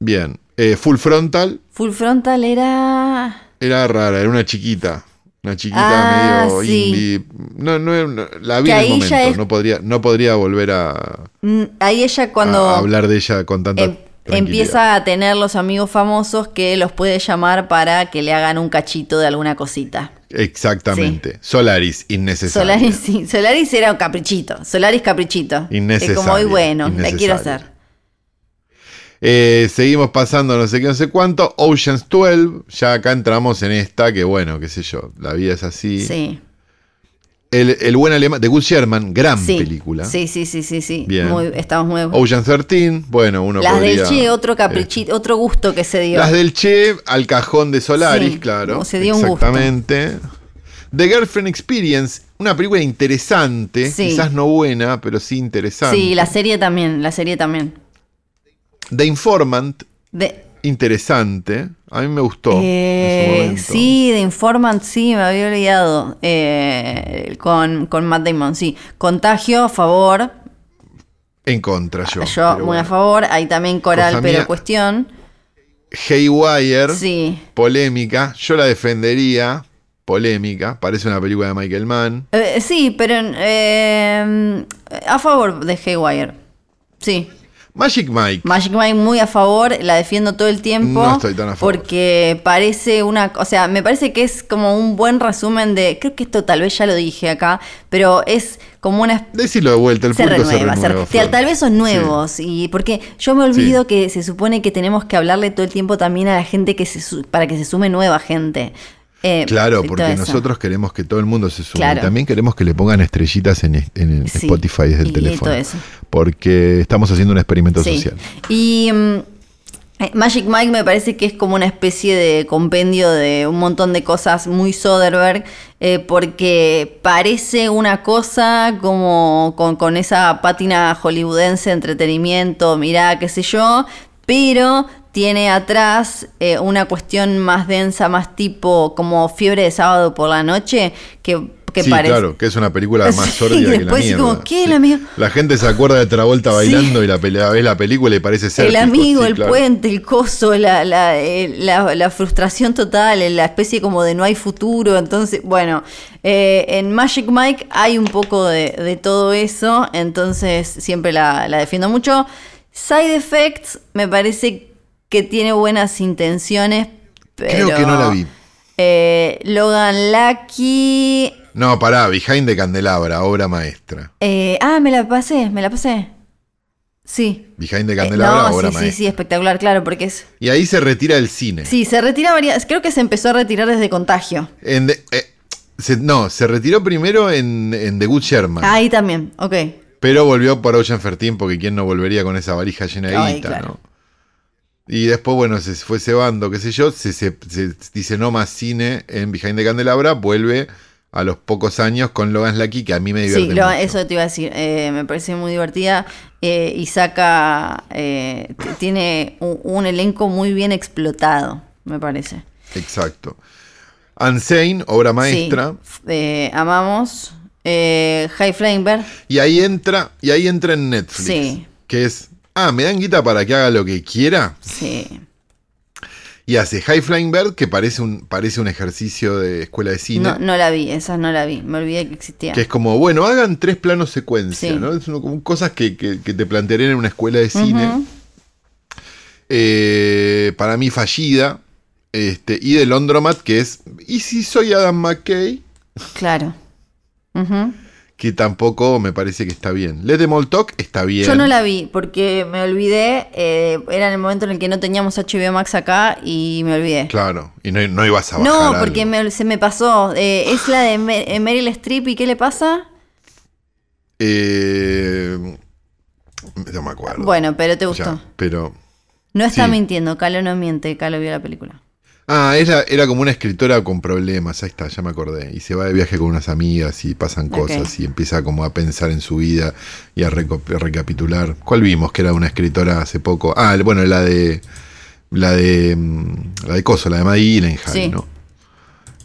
Bien. Eh, Full Frontal Full Frontal era... era rara, era una chiquita. Una chiquita Ah, medio sí. indie. No, no, no, la vi Que en el momento. es- No, podría, no podría volver a, Mm, Ahí ella cuando... a hablar de ella con tanta Em- empieza a tener los amigos famosos que los puede llamar para que le hagan un cachito de alguna cosita. Exactamente. Solaris, innecesario. Solaris, sí, Solaris era un caprichito. Solaris caprichito. Innecesario, Es como muy bueno, la quiero hacer. Eh, seguimos pasando no sé qué, no sé cuánto. Oceans 12. Ya acá entramos en esta, que bueno, qué sé yo. La vida es así. Sí. El, el buen alemán, de Gus Sherman, gran Sí. película. Sí, sí, sí, sí, sí. Bien. Muy- estamos muy Oceans 13, bueno, uno Las podría. del Che, otro eh, caprichito, otro gusto que se dio. las del Che al cajón de Solaris, Sí, claro. se dio un gusto. Exactamente. The Girlfriend Experience, una película interesante, Sí. quizás no buena, pero sí interesante. Sí, la serie también, la serie también. The Informant, De, interesante. A mí me gustó. en su eh, sí, de Informant, sí, me había olvidado. Eh, con, con Matt Damon, sí. Contagio, a favor. En contra yo. Yo, muy a favor. Ahí también Coral, Cosa pero mía. cuestión. Haywire, Sí. polémica. Yo la defendería. Polémica. Parece una película de Michael Mann. Eh, sí, pero eh, a favor de Haywire. Sí. Magic Mike. Magic Mike muy a favor, la defiendo todo el tiempo. No estoy tan a favor. Porque parece una. O sea, me parece que es como un buen resumen de. Creo que esto tal vez ya lo dije acá, pero es como una. Decirlo de vuelta, el Se público renueva, se se- renueva. tal, Flor. tal vez son Sí. nuevos. Y porque yo me olvido que se supone que tenemos que hablarle todo el tiempo también a la gente que se para que se sume nueva gente. Eh, Claro, porque nosotros queremos que todo el mundo se sume. Claro. Y también queremos que le pongan estrellitas en, en Sí, Spotify desde el teléfono. todo eso. Porque estamos haciendo un experimento Sí. social. Y mm, eh, Magic Mike me parece que es como una especie de compendio de un montón de cosas muy Soderbergh, eh, porque parece una cosa como con, con esa pátina hollywoodense, entretenimiento, mirá, qué sé yo, pero tiene atrás eh, una cuestión más densa, más tipo como fiebre de sábado por la noche, que, que sí, parece... claro, que es una película más Sí, sórdida que la mierda. como, ¿qué? Sí. El amigo- La gente se acuerda de Travolta bailando y la pelea, ves la película y parece ser. El amigo, el puente, el coso, la, la, eh, la- la frustración total, la especie como de no hay futuro. Entonces, bueno, eh, en Magic Mike hay un poco de, de todo eso, entonces siempre la, la defiendo mucho. Side Effects me parece que tiene buenas intenciones, pero... Creo que no la vi. Eh, Logan Lucky... No, pará, Behind the Candelabra, obra maestra. eh, ah, me la pasé, me la pasé. Sí. Behind the Eh, Candelabra, no, obra sí, sí, maestra. sí, espectacular, claro, porque es... Y ahí se retira del cine. Sí, se retira varias. Creo que se empezó a retirar desde contagio. En eh, se- no, se retiró primero en, en The Good Sherman. Ahí también, ok. Pero volvió por Ocean 13 porque quién no volvería con esa varija llena de guita, claro. ¿no? Y después, bueno, se fue cebando, qué sé yo, se, se- se dice no más cine en Behind the Candelabra, vuelve a los pocos años con Logan Lucky, que a mí me divierte Sí, lo- mucho. eso te iba a decir. eh, me parece muy divertida eh, y saca. eh, tiene un, un elenco muy bien explotado, me parece. Exacto. Unsane, obra maestra. Sí, amamos. High Flying Bird. Y ahí entra, y ahí entra en Netflix. Sí. Que es, ah, me dan guita para que haga lo que quiera. Sí. Y hace High Flying Bird, que parece un, parece un ejercicio de escuela de cine. No, no la vi, esa no la vi. Me olvidé que existía. Que es como, bueno, hagan tres planos secuencia, Sí. ¿no? Es uno- como cosas que, que- que te plantearían en una escuela de cine. Eh, para mí fallida. Este, y de Londromat, que es, ¿y si soy Adam McKay? Claro. Ujú. Que tampoco me parece que está bien. Let Them All Talk está bien. Yo no la vi porque me olvidé. eh, era en el momento en el que no teníamos HBO Max acá y me olvidé. Claro, y no, no ibas a bajar No, porque me- se me pasó. Eh, es la de eh, Meryl Streep y ¿qué le pasa? Eh, no me acuerdo. Bueno, pero te Ya, gustó. pero... No está sí. mintiendo, Calo no miente, Calo vio la película. Ah, era, era como una escritora con problemas, ahí está, ya me acordé. Y se va de viaje con unas amigas y pasan cosas y empieza como a pensar en su vida y a, recapitular. ¿Cuál vimos que era una escritora hace poco? Ah, bueno, la de la de mm, la de Coso, la de Gyllenhaal, Sí. ¿no?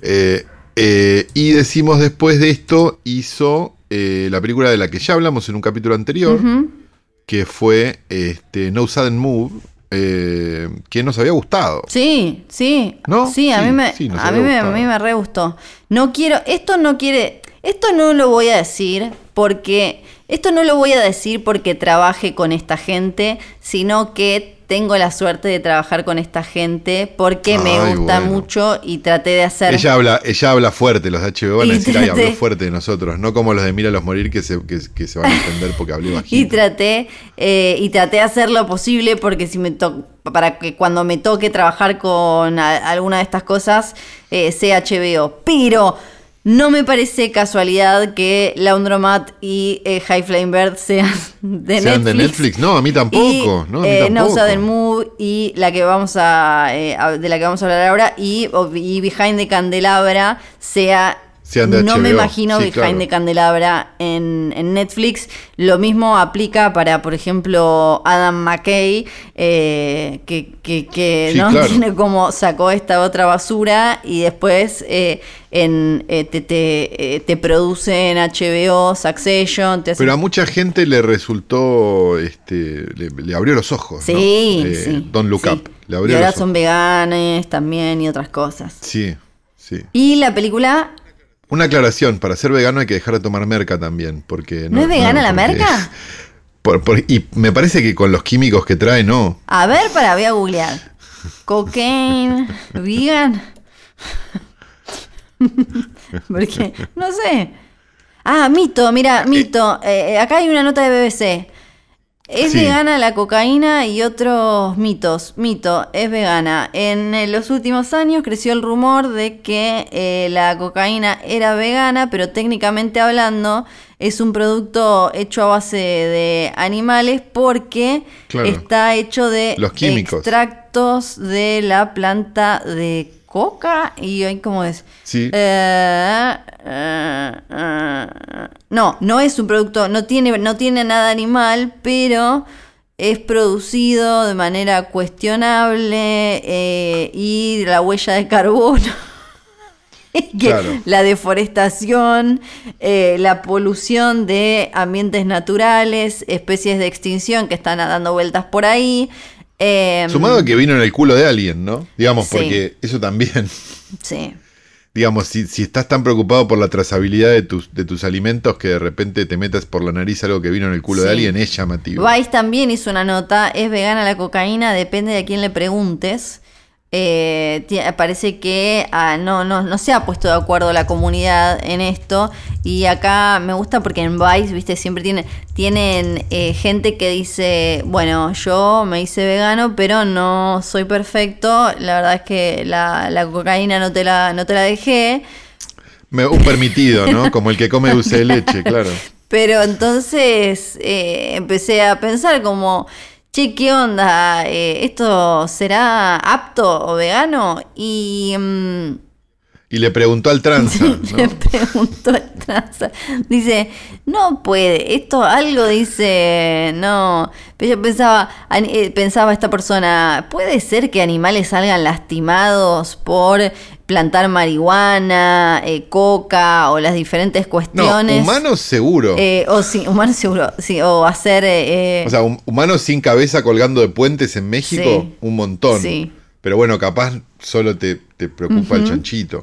Eh, eh, y decimos después de esto hizo eh, la película de la que ya hablamos en un capítulo anterior, que fue este, No Sudden Move, eh, que nos había gustado. Sí, sí. ¿No? Sí, a Sí, mí me, sí, a mí me, a mí me re gustó. No quiero, esto no quiere, esto no lo voy a decir porque, esto no lo voy a decir porque trabaje con esta gente, sino que tengo la suerte de trabajar con esta gente porque me gusta bueno. mucho y traté de hacer... Ella habla, ella habla fuerte, los de HBO van a Y decir, ay, habló fuerte de nosotros, no como los de Míralos Morir que se, que, que se van a entender porque hablé Y bajito. traté, eh, y traté de hacer lo posible porque si me to para que cuando me toque trabajar con a- alguna de estas cosas eh, sea HBO. Pero no me parece casualidad que Laundromat y eh, High Flame Bird sean de Sean Netflix. de Netflix, no, a mí tampoco, Y, no, a mí eh, No tampoco. Sudden Move y la que vamos a, eh, a- de la que vamos a hablar ahora y Behind the Candelabra sea Sean de no me imagino sí, Behind claro. the Candelabra en, en Netflix. Lo mismo aplica para, por ejemplo, Adam McKay, eh, que, que- que, Sí, ¿no? claro. tiene como sacó esta otra basura y después eh, en, eh, te, te, te produce en HBO, Succession, te hace- Pero a mucha gente le resultó, este, le, le abrió los ojos. Sí, sí. Don't Look. Up. Le y abrió ahora los son ojos. veganes también y otras cosas. Sí, sí. Y la película. Una aclaración, para ser vegano hay que dejar de tomar merca también, porque... ¿No, es vegana la merca? por- por- y me parece que con los químicos que trae, no. A ver, para, voy a googlear. Cocaine, vegan. Porque, no sé. Ah, mito, mira, mito. Eh, eh, acá hay una nota de BBC. Es Sí. vegana la cocaína y otros mitos. Mito, es vegana. En eh, los últimos años creció el rumor de que eh, la cocaína era vegana, pero técnicamente hablando es un producto hecho a base de animales porque Claro. está hecho de Los químicos. extractos de la planta de coca y ahí cómo es. Sí. Eh, eh, eh, no, no es un producto, no tiene, no tiene nada animal, pero es producido de manera cuestionable y la huella de carbono. Claro. La deforestación, la polución de ambientes naturales, especies de extinción que están dando vueltas por ahí. Eh, Sumado a que vino en el culo de alguien, ¿no? Digamos, Sí. porque eso también, Sí. digamos, si, si estás tan preocupado por la trazabilidad de tus, de tus alimentos que de repente te metas por la nariz algo que vino en el culo de alguien, es llamativo. Vice también hizo una nota, es vegana la cocaína, depende de a quién le preguntes. Eh, parece que ah, no, no, no se ha puesto de acuerdo la comunidad en esto. Y acá me gusta porque en Vice, viste, siempre tienen, tienen eh, gente que dice, bueno, yo me hice vegano, pero no soy perfecto. La verdad es que la, la cocaína no te la, no te la dejé. Me- un permitido, ¿no? Como el que come dulce de leche, claro. Pero entonces eh, empecé a pensar como, che, ¿qué onda? Eh, ¿Esto será apto o vegano? Y mm, Y le preguntó al tranza, le ¿no? preguntó al tranza, dice, no puede, esto algo dice, no. Pero yo pensaba, eh, pensaba esta persona, ¿puede ser que animales salgan lastimados por plantar marihuana, eh, coca o las diferentes No, cuestiones? humanos seguro. Eh, o sí, humanos seguro, sí, o hacer... eh, o sea, hum- humanos sin cabeza colgando de puentes en México, Sí. un montón. Sí. Pero bueno, capaz solo te, te preocupa el chanchito.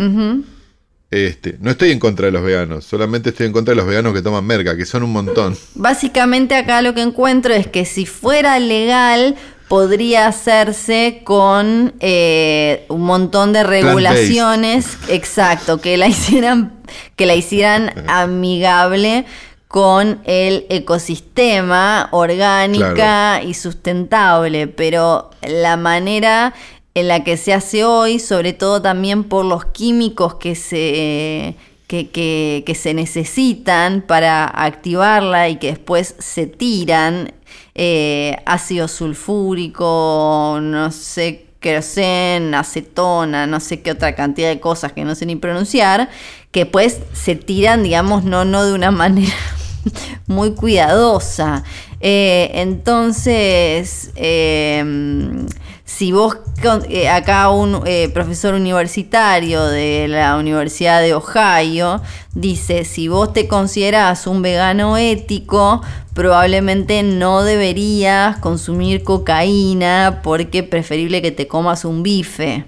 Este, no estoy en contra de los veganos, solamente estoy en contra de los veganos que toman merca, que son un montón. Básicamente acá lo que encuentro es que si fuera legal podría hacerse con eh, un montón de regulaciones, exacto, que la hicieran, que la hicieran amigable con el ecosistema orgánica Claro. y sustentable, pero la manera en la que se hace hoy, sobre todo también por los químicos que se, que, se necesitan para activarla y que después se tiran, eh, ácido sulfúrico, no sé, querosén, acetona, no sé qué otra cantidad de cosas que no sé ni pronunciar, que pues se tiran, digamos, no, no de una manera muy cuidadosa. Eh, entonces, eh, si vos, eh, acá un eh, profesor universitario de la Universidad de Ohio dice, si vos te considerás un vegano ético, probablemente no deberías consumir cocaína porque es preferible que te comas un bife.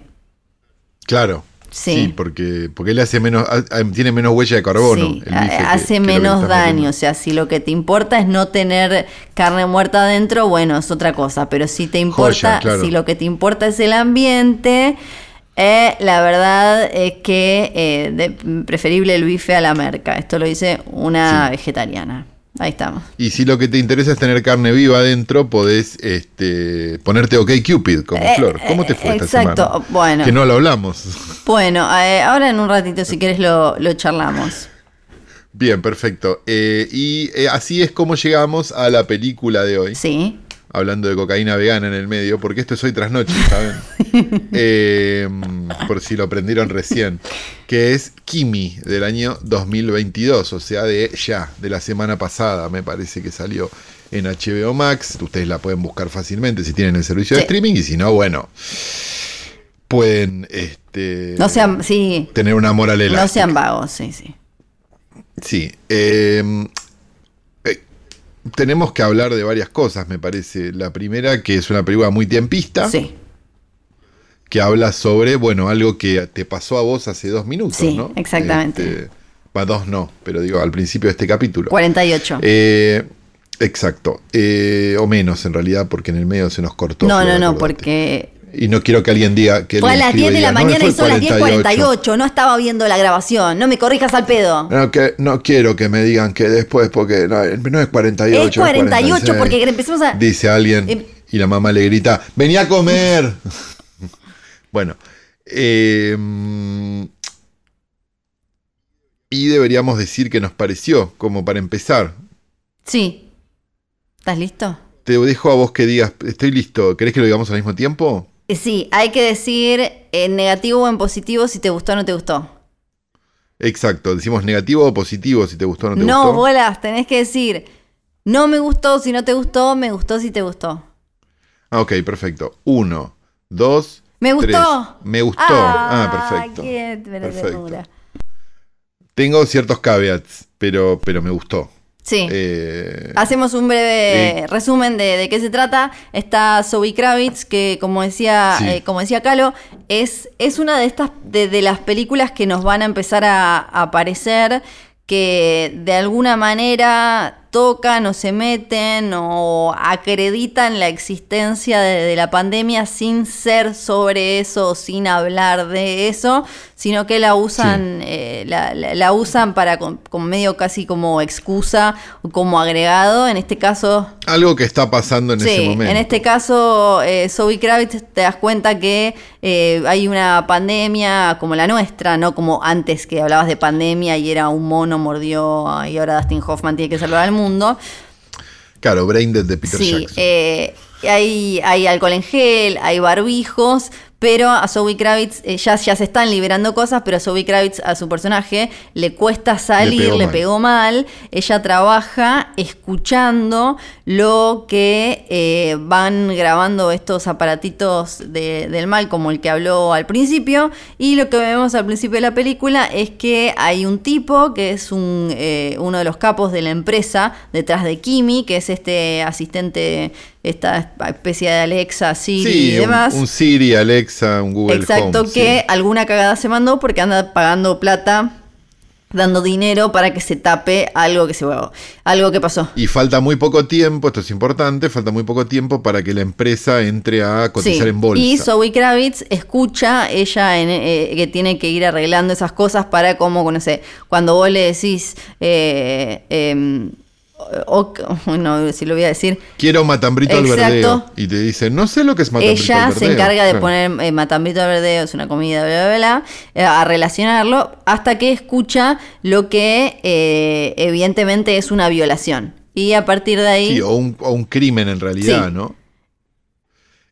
Claro. Sí. porque, porque él hace menos, tiene menos huella de carbono. Sí, el a- bife que- hace que que menos daño. metiendo. O sea, si lo que te importa es no tener carne muerta adentro, bueno, es otra cosa. Pero si te importa, Joya, claro. si lo que te importa es el ambiente, eh, la verdad es que eh, de- preferible el bife a la merca. Esto lo dice una Sí. vegetariana. Ahí estamos. Y si lo que te interesa es tener carne viva adentro, podés este, ponerte OK Cupid como Eh, Flor. ¿Cómo te fue eh, esta exacto, semana? bueno. Que no lo hablamos. Bueno, eh, ahora en un ratito, si quieres, lo, lo charlamos. Bien, perfecto. Eh, y así es como llegamos a la película de hoy. Sí. Hablando de cocaína vegana en el medio, porque esto es hoy tras noche, ¿saben? Eh, por si lo aprendieron recién. Que es Kimi del año 2022, o sea, de ya, de la semana pasada, me parece que salió en HBO Max. Ustedes la pueden buscar fácilmente si tienen el servicio de streaming, y si no, bueno, pueden este, No sean, sí, tener una moral no sean vagos, sí, sí. Sí. eh, tenemos que hablar de varias cosas, me parece. La primera, que es una película muy tiempista, Sí. que habla sobre, bueno, algo que te pasó a vos hace dos minutos, Sí, ¿no? exactamente. Este, va, dos no, pero digo, al principio de este capítulo. 48. Eh, exacto. Eh, o menos, en realidad, porque en el medio se nos cortó. No, no, no, porque Y no quiero que alguien diga que... Fue a las escriba 10 de la diga, "No, mañana y son las 10.48. No estaba viendo la grabación. No me corrijas al pedo. No, que, no quiero que me digan que después, porque no, no es 48. Es 48 46. porque empezamos a... Dice alguien Em- y la mamá le grita, vení a comer. bueno. eh, y deberíamos decir que nos pareció, como para empezar. Sí. ¿Estás listo? Te dejo a vos que digas, estoy listo. ¿Querés que lo digamos al mismo tiempo? Eh, Sí, hay que decir en negativo o en positivo si te gustó o no te gustó. Exacto, decimos negativo o positivo si te gustó o no te No, gustó. bolas, tenés que decir no me gustó si no te gustó, me gustó si te gustó. Ah, ok, perfecto. Uno, dos, ¿Me gustó? tres. Me gustó. Ah, perfecto. Qué Perfecto. ternura. Tengo ciertos caveats, pero, pero me gustó. Sí. Eh, Hacemos un breve Sí. resumen de, de qué se trata. Está Zoe Kravitz, que como decía, Sí. eh, como decía Calo, es, es una de estas de, de las películas que nos van a empezar a, a aparecer, que de alguna manera tocan o se meten o acreditan la existencia de, de la pandemia sin ser sobre eso, sin hablar de eso, sino que la usan, eh, la, la- la usan para con- como medio casi como excusa o como agregado. En este caso, algo que está pasando en ese Sí, momento. en este caso, eh, Zoe Kravitz te das cuenta que eh, hay una pandemia como la nuestra, no como antes que hablabas de pandemia y era un mono mordió y ahora Dustin Hoffman tiene que salvar al mundo. Claro, Brain Dead de Peter Sí, Jackson. eh, hay, hay alcohol en gel, hay barbijos, pero a Zoe Kravitz eh, ya, ya se están liberando cosas, pero a Zoe Kravitz, a su personaje, le cuesta salir, pegó le mal. pegó mal. Ella trabaja escuchando lo que eh, van grabando estos aparatitos de- del mal, como el que habló al principio. Y lo que vemos al principio de la película es que hay un tipo que es un, eh, uno de los capos de la empresa detrás de Kimi, que es este asistente, esta especie de Alexa, Siri sí, y un- demás. Un, Siri, Alexa, un Google Exacto, Home, que sí. alguna cagada se mandó porque anda pagando plata, dando dinero para que se tape algo que se algo que pasó. Y falta muy poco tiempo, esto es importante, falta muy poco tiempo para que la empresa entre a cotizar Sí, en bolsa. Y Zoe Kravitz escucha ella en, eh, que tiene que ir arreglando esas cosas para como, no sé, cuando vos le decís, eh, em, o- no, si lo voy a decir, Quiero matambrito al Exacto. verdeo. Y te dice, no sé lo que es matambrito ella al se verdeo. encarga de Claro. poner eh, matambito al verdeo, es una comida, bla, bla, bla, eh, a relacionarlo, hasta que escucha lo que eh, evidentemente es una violación. Y a partir de ahí... Sí, o un, o un crimen en realidad, Sí. ¿no?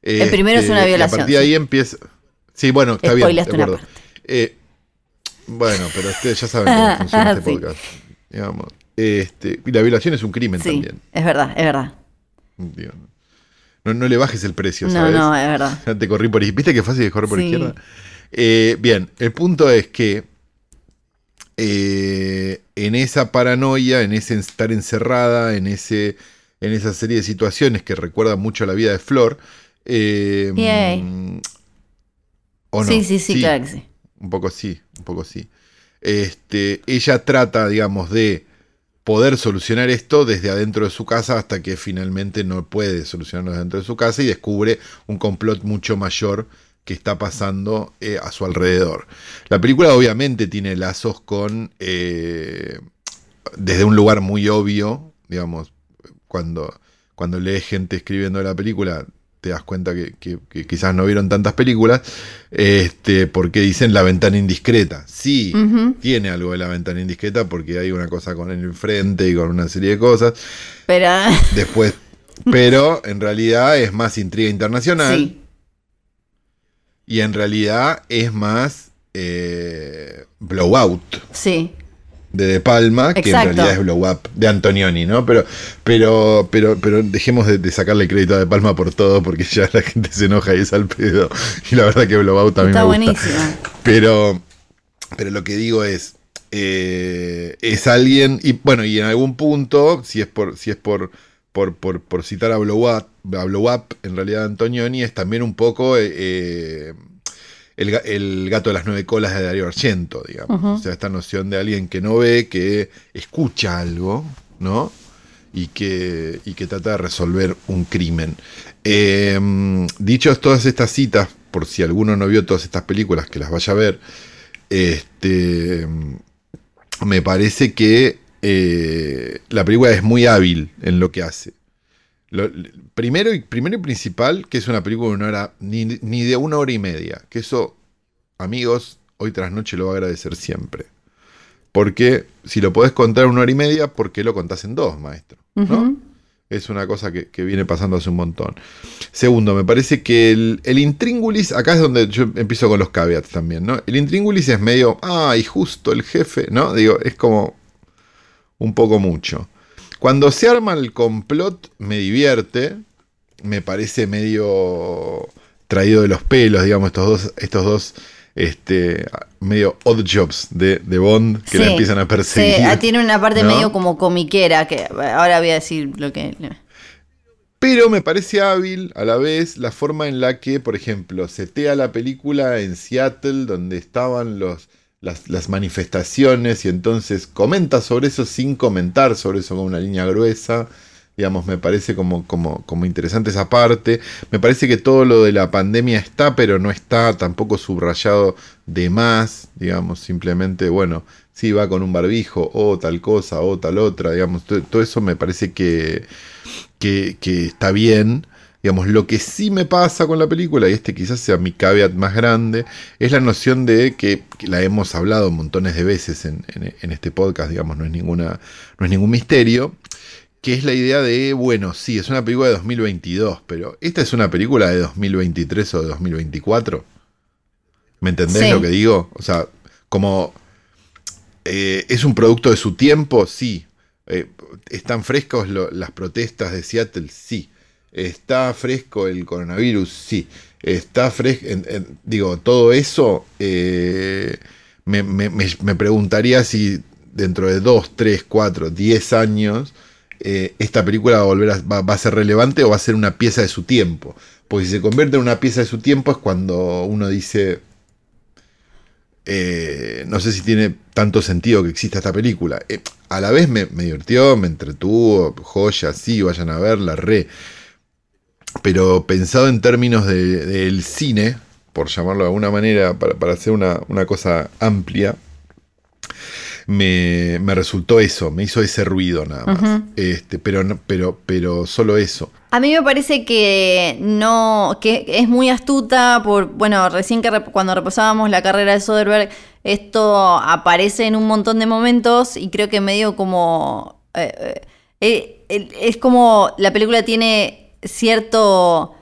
El primero es una y violación, A partir de sí. ahí empieza. Sí, bueno, está bien. Una parte. Eh, bueno, pero ustedes ya saben cómo funciona este podcast. Digamos. Este, y la violación es un crimen sí, también. es verdad, es verdad. No, no le bajes el precio, No, ¿sabes? no, es verdad. Te corrí por izquierda. ¿Viste qué fácil es correr por Sí. izquierda? Eh, bien, el punto es que eh, en esa paranoia, en ese estar encerrada, en, ese, en esa serie de situaciones que recuerdan mucho a la vida de Flor. eh, Yay. mm, ¿o no? Sí, sí, sí, claro que sí. Un poco sí, un poco sí. Este, ella trata, digamos, de poder solucionar esto desde adentro de su casa hasta que finalmente no puede solucionarlo dentro de su casa y descubre un complot mucho mayor que está pasando eh, a su alrededor. La película obviamente tiene lazos con, eh, desde un lugar muy obvio, digamos, cuando, cuando lees gente escribiendo la película, te das cuenta que, que- que quizás no vieron tantas películas, este, porque dicen la ventana indiscreta. Sí, tiene algo de la ventana indiscreta porque hay una cosa con el frente y con una serie de cosas. Pero Después, pero en realidad es más intriga internacional sí, y en realidad es más eh, blowout sí. De De Palma, que en realidad es blow up de Antonioni, ¿no? Pero, pero, pero, pero dejemos de, de sacarle crédito a De Palma por todo, porque ya la gente se enoja y es al pedo. Y la verdad que blowout también Está me gusta. buenísima. Pero, pero lo que digo es, eh, es alguien, y bueno, y en algún punto, si es por, si es por, por, por, por citar a Blow, Up, a Blow Up, en realidad Antonioni, es también un poco eh, eh, el, ga- el gato de las nueve colas de Darío Argento, digamos. O sea, esta noción de alguien que no ve, que escucha algo, ¿no? Y que, y que trata de resolver un crimen. Eh, dichos todas estas citas, por si alguno no vio todas estas películas, que las vaya a ver, este, me parece que eh, la película es muy hábil en lo que hace. Primero, y, primero y principal, que es una película de una hora, ni, ni de una hora y media, que eso, amigos, hoy tras noche lo va a agradecer siempre. Porque si lo podés contar en una hora y media, ¿por qué lo contás en dos, maestro? ¿No? Es una cosa que, viene pasando hace un montón. Segundo, me parece que el, el, intríngulis, acá es donde yo empiezo con los caveats también, ¿no? El intríngulis es medio, ah, y justo el jefe, ¿no? Digo, es como un poco mucho. Cuando se arma el complot, me divierte, me parece medio traído de los pelos, digamos, estos dos, estos dos este, medio odd jobs de, Bond que la empiezan a perseguir. Sí, ah, tiene una parte medio como comiquera, que ahora voy a decir lo que... Pero me parece hábil a la vez la forma en la que, por ejemplo, setea la película en Seattle, donde estaban los, las, manifestaciones, y entonces comenta sobre eso sin comentar sobre eso con una línea gruesa. Digamos, me parece como, como, como interesante esa parte. Me parece que todo lo de la pandemia está, pero no está tampoco subrayado de más. Digamos, simplemente, bueno, sí va con un barbijo, o tal cosa, o tal otra. Digamos, todo, eso me parece que, que, está bien. Digamos, lo que sí me pasa con la película, y este quizás sea mi caveat más grande, es la noción de que, la hemos hablado montones de veces en, en, este podcast, digamos, no es, ninguna, no es ningún misterio, que es la idea de, bueno, sí, es una película de 2022, pero esta es una película de 2023 o de 2024. ¿Me entendés lo que digo? O sea, como eh, es un producto de su tiempo, sí. Eh, ¿Están frescos las protestas de Seattle? Sí. ¿Está fresco el coronavirus? Sí. ¿Está fresco? digo, todo eso eh, me, me, preguntaría si dentro de 2, 3, 4, 10 años eh, esta película va a, volver a, va, a ser relevante o va a ser una pieza de su tiempo. Porque si se convierte en una pieza de su tiempo es cuando uno dice, eh, no sé si tiene tanto sentido que exista esta película. A la vez me, divirtió, me entretuvo, joya, sí, vayan a verla, re. Pero pensado en términos del cine, por llamarlo de alguna manera, para, hacer una, una cosa amplia, me, resultó eso, me hizo ese ruido nada más. este, pero, pero, pero solo eso. A mí me parece que no, que es muy astuta por, bueno, recién que cuando repasábamos la carrera de Soderbergh, esto aparece en un montón de momentos y creo que medio como, eh, eh, eh, es como la película tiene cierto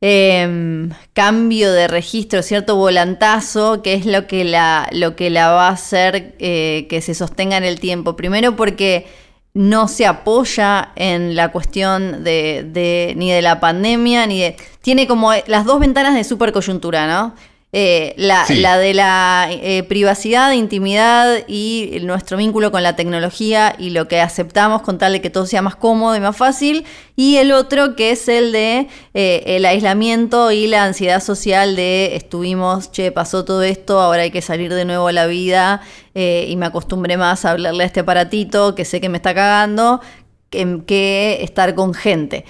Em, cambio de registro, cierto volantazo, que es lo que la, lo que la va a hacer eh, que se sostenga en el tiempo. Primero porque no se apoya en la cuestión de, ni de la pandemia, ni de... Tiene como las dos ventanas de supercoyuntura, ¿no? Eh, la, de la eh, privacidad, intimidad y nuestro vínculo con la tecnología y lo que aceptamos con tal de que todo sea más cómodo y más fácil. Y el otro que es el de eh, el aislamiento y la ansiedad social de estuvimos, che, pasó todo esto, ahora hay que salir de nuevo a la vida y me acostumbré más a hablarle a este aparatito que sé que me está cagando que estar con gente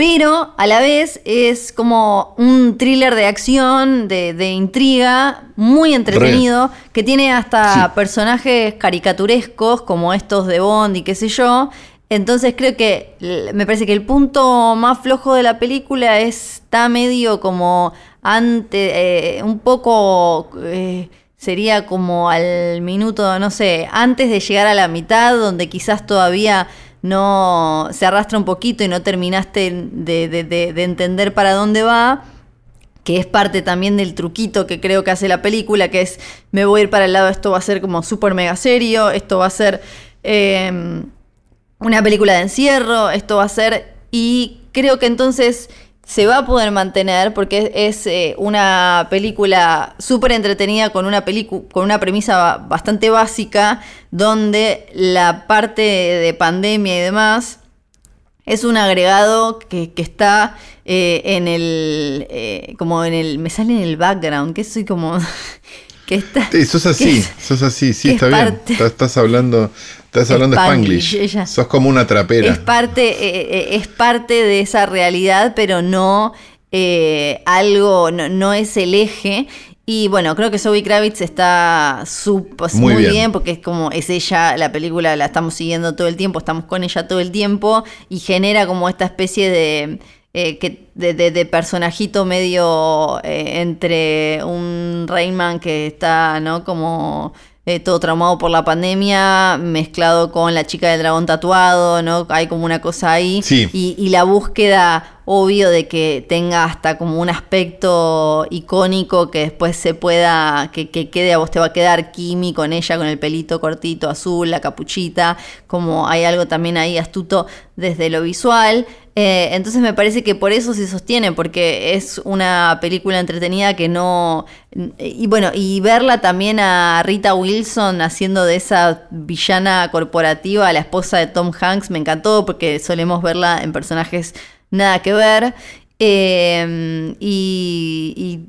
pero a la vez es como un thriller de acción, de, intriga, muy entretenido, que tiene hasta personajes caricaturescos como estos de Bond y qué sé yo. Entonces creo que me parece que el punto más flojo de la película está medio como ante, eh, un poco... Eh, sería como al minuto, no sé, antes de llegar a la mitad, donde quizás todavía no se arrastra un poquito y no terminaste de, entender para dónde va, que es parte también del truquito que creo que hace la película, que es me voy a ir para el lado, esto va a ser como súper mega serio, esto va a ser em, una película de encierro, esto va a ser... Y creo que entonces se va a poder mantener porque es, eh, una película súper entretenida con una, con una premisa bastante básica donde la parte de pandemia y demás es un agregado que, está eh, en el eh, como en el me sale en el background que soy como que está sos así sos así sí está bien estás hablando Estás hablando Spanglish. Sos como una trapera. Es parte, eh, eh, es parte de esa realidad, pero no eh, algo, no, es el eje. Y bueno, creo que Zoe Kravitz está muy, bien. porque es como es ella, la película la estamos siguiendo todo el tiempo, estamos con ella todo el tiempo y genera como esta especie de, eh, de, personajito medio entre un Rayman que está, ¿no? Como todo traumado por la pandemia, mezclado con la chica del dragón tatuado, ¿no? Hay como una cosa ahí. Y, y la búsqueda obvio de que tenga hasta como un aspecto icónico que después se pueda, que, quede a vos te va a quedar Kimi con ella, con el pelito cortito azul, la capuchita, como hay algo también ahí astuto desde lo visual. Eh, entonces me parece que por eso se sostiene, porque es una película entretenida que no... Y bueno, y verla también a Rita Wilson haciendo de esa villana corporativa, la esposa de Tom Hanks, me encantó porque solemos verla en personajes nada que ver. Em, y,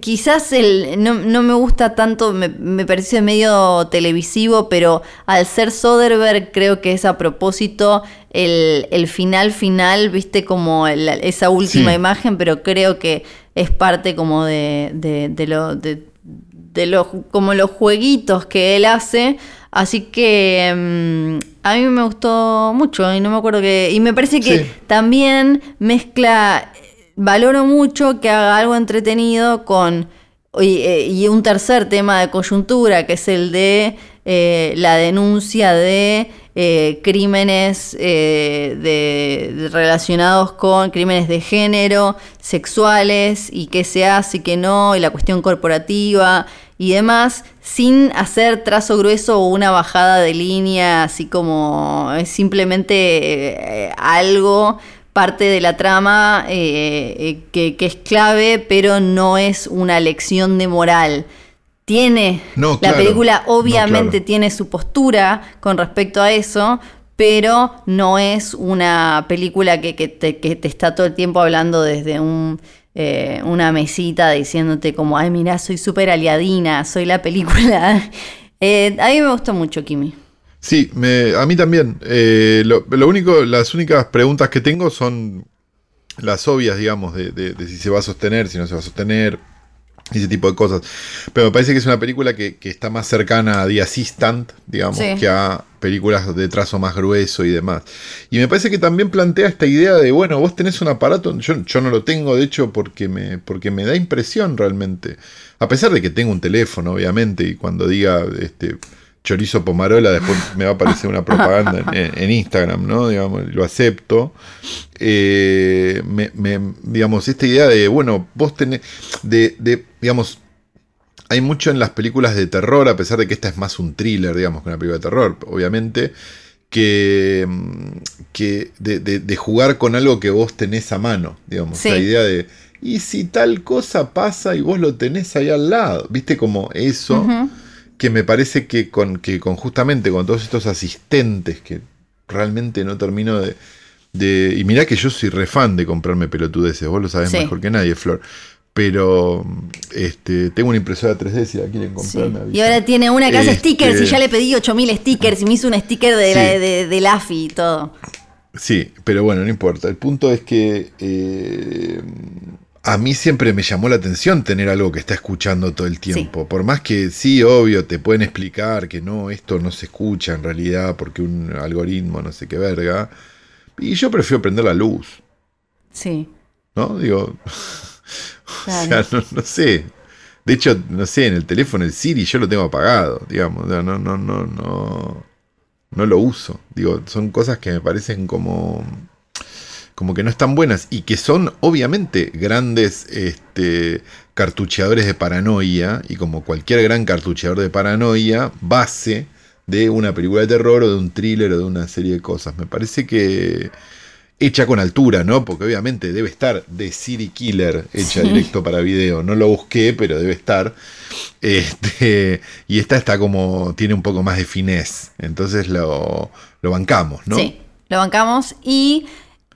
quizás el, no, me gusta tanto, me, parece medio televisivo, pero al ser Soderbergh creo que es a propósito el, final final, viste como esa última imagen, pero creo que es parte como de, de, lo, de, los, como los jueguitos que él hace. Así que mm, a mí me gustó mucho y no me acuerdo que... Y me parece que también mezcla, valoro mucho que haga algo entretenido con... Y, eh, un tercer tema de coyuntura, que es el de eh, la denuncia de eh, crímenes de, relacionados con crímenes de género, sexuales, y qué se hace y qué no, y la cuestión corporativa y demás, sin hacer trazo grueso o una bajada de línea, así como es simplemente eh, algo, parte de la trama eh, eh, que, es clave, pero no es una lección de moral. Tiene, la película obviamente tiene su postura con respecto a eso, pero no es una película que, te, que te está todo el tiempo hablando desde un eh, una mesita diciéndote como, ay, mira, soy súper aliadina, soy la película. Eh, a mí me gustó mucho, Kimi. Sí, a mí también. Eh, lo, único, las únicas preguntas que tengo son las obvias, digamos, de, si se va a sostener, si no se va a sostener, ese tipo de cosas. Pero me parece que es una película que, está más cercana a The Assistant, digamos, que a películas de trazo más grueso y demás. Y me parece que también plantea esta idea de, bueno, vos tenés un aparato, yo, yo no lo tengo, de hecho, porque me, porque me da impresión realmente. A pesar de que tengo un teléfono, obviamente, y cuando diga este chorizo pomarola, después me va a aparecer una propaganda en, Instagram, ¿no? Digamos, lo acepto. Eh, digamos, esta idea de, bueno, vos tenés, de, de, digamos, hay mucho en las películas de terror, a pesar de que esta es más un thriller, digamos, que una película de terror, obviamente, que, que de, jugar con algo que vos tenés a mano, digamos, la idea de, ¿y si tal cosa pasa y vos lo tenés ahí al lado? ¿Viste como eso? Que me parece que con, que con justamente con todos estos asistentes que realmente no termino de, de y mirá que yo soy refan de comprarme pelotudeces, vos lo sabés mejor que nadie, Flor. Pero este, tengo una impresora 3D si la quieren comprar. Y ahora tiene una que hace stickers y este, ya le pedí 8000 stickers y me hizo un sticker de, de, AFI y todo. Sí, pero bueno, no importa. El punto es que eh, a mí siempre me llamó la atención tener algo que está escuchando todo el tiempo. Por más que sí, obvio, te pueden explicar que no, esto no se escucha en realidad porque un algoritmo no sé qué verga. Y yo prefiero prender la luz. Sí. ¿No? Digo. o sea, no, sé. De hecho, no sé, en el teléfono el Siri yo lo tengo apagado, digamos. No, no, no, no. No lo uso. Digo, son cosas que me parecen como como que no están buenas y que son obviamente grandes este, cartucheadores de paranoia y como cualquier gran cartucheador de paranoia, base de una película de terror o de un thriller o de una serie de cosas. Me parece que hecha con altura, ¿no? Porque obviamente debe estar de City Killer hecha directo para video. No lo busqué, pero debe estar. Este, y esta está como, tiene un poco más de finés. Entonces lo, lo bancamos, ¿no? Sí, lo bancamos y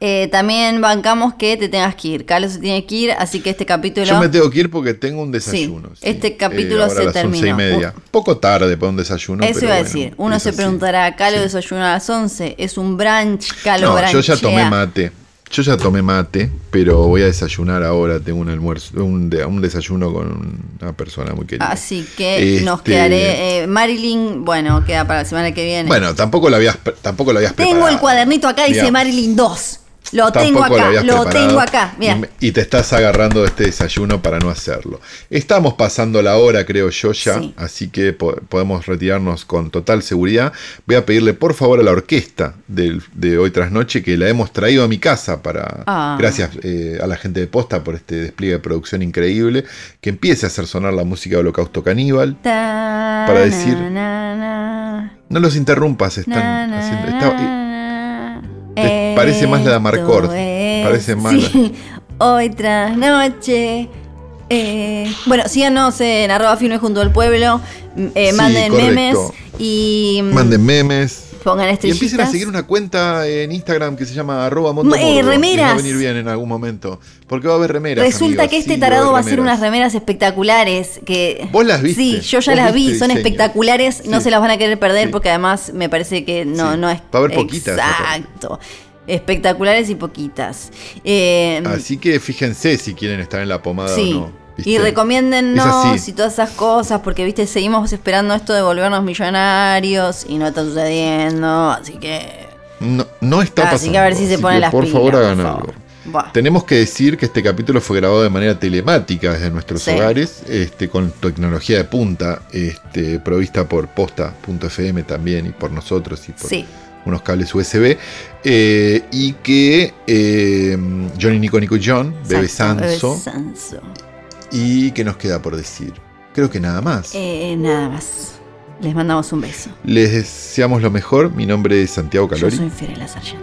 eh, también bancamos que te tengas que ir. Carlos se tiene que ir, así que este capítulo. Yo me tengo que ir porque tengo un desayuno. Este capítulo eh, se terminó. y media. Poco tarde para un desayuno. Eso iba a decir. Uno se preguntará, ¿Calo desayuno a las 11? ¿Es un brunch? ¿Calo no, Yo ya tomé mate. Yo ya tomé mate, pero voy a desayunar ahora. Tengo un almuerzo, un, un desayuno con una persona muy querida. Así que nos Este, quedaré. eh, Marilyn, bueno, queda para la semana que viene. Bueno, tampoco lo habías, tampoco lo habías tengo preparado. el cuadernito acá, dice. Marilyn 2. Lo tengo acá, lo tengo acá. Mira. y te estás agarrando de este desayuno para no hacerlo. Estamos pasando la hora, creo yo ya, Sí. así que po- podemos retirarnos con total seguridad. Voy a pedirle por favor a la orquesta del- de hoy tras noche que la hemos traído a mi casa para. Ah. Gracias eh, a la gente de Posta por este despliegue de producción increíble. Que empiece a hacer sonar la música de Holocausto Caníbal. para decir- No los interrumpas, están haciendo. está- eh, parece más la de es- parece más sí, Hoy tras noche. eh, bueno, síganos en arroba filme junto al pueblo. eh, Sí, manden correcto. memes y mm, Manden memes. pongan Y estrellitas. empiecen a seguir una cuenta en Instagram que se llama arroba Eh. Les Va remeras. a venir bien en algún momento. Porque va a haber remeras. Resulta amigos. que este Sí, tarado va a hacer remeras. unas remeras espectaculares que ¿Vos las viste? Sí, yo ya ¿Vos las vi, son diseño? espectaculares, no se las van a querer perder porque además me parece que no no es Va a haber poquitas, Exacto. Espectaculares y poquitas. Eh, Así que fíjense si quieren estar en la pomada sí. o no. ¿viste? Y recomiéndennos así. y todas esas cosas, porque viste, seguimos esperando esto de volvernos millonarios y no está sucediendo, así que. No, no está pasando. así que a ver si se así ponen las Por pilas, favor, por hagan favor. algo. Buah. Tenemos que decir que este capítulo fue grabado de manera telemática desde nuestros Sí. hogares, este, con tecnología de punta, este, provista por posta.fm también y por nosotros y por Sí. Unos cables USB. eh, y que eh, Johnny Nico Nico John, Bebe Sanso. Sanso. ¿Y qué nos queda por decir? Creo que nada más. Eh, nada más. Les mandamos un beso. Les deseamos lo mejor. Mi nombre es Santiago Yo Calori. soy Fiorella Sargenti.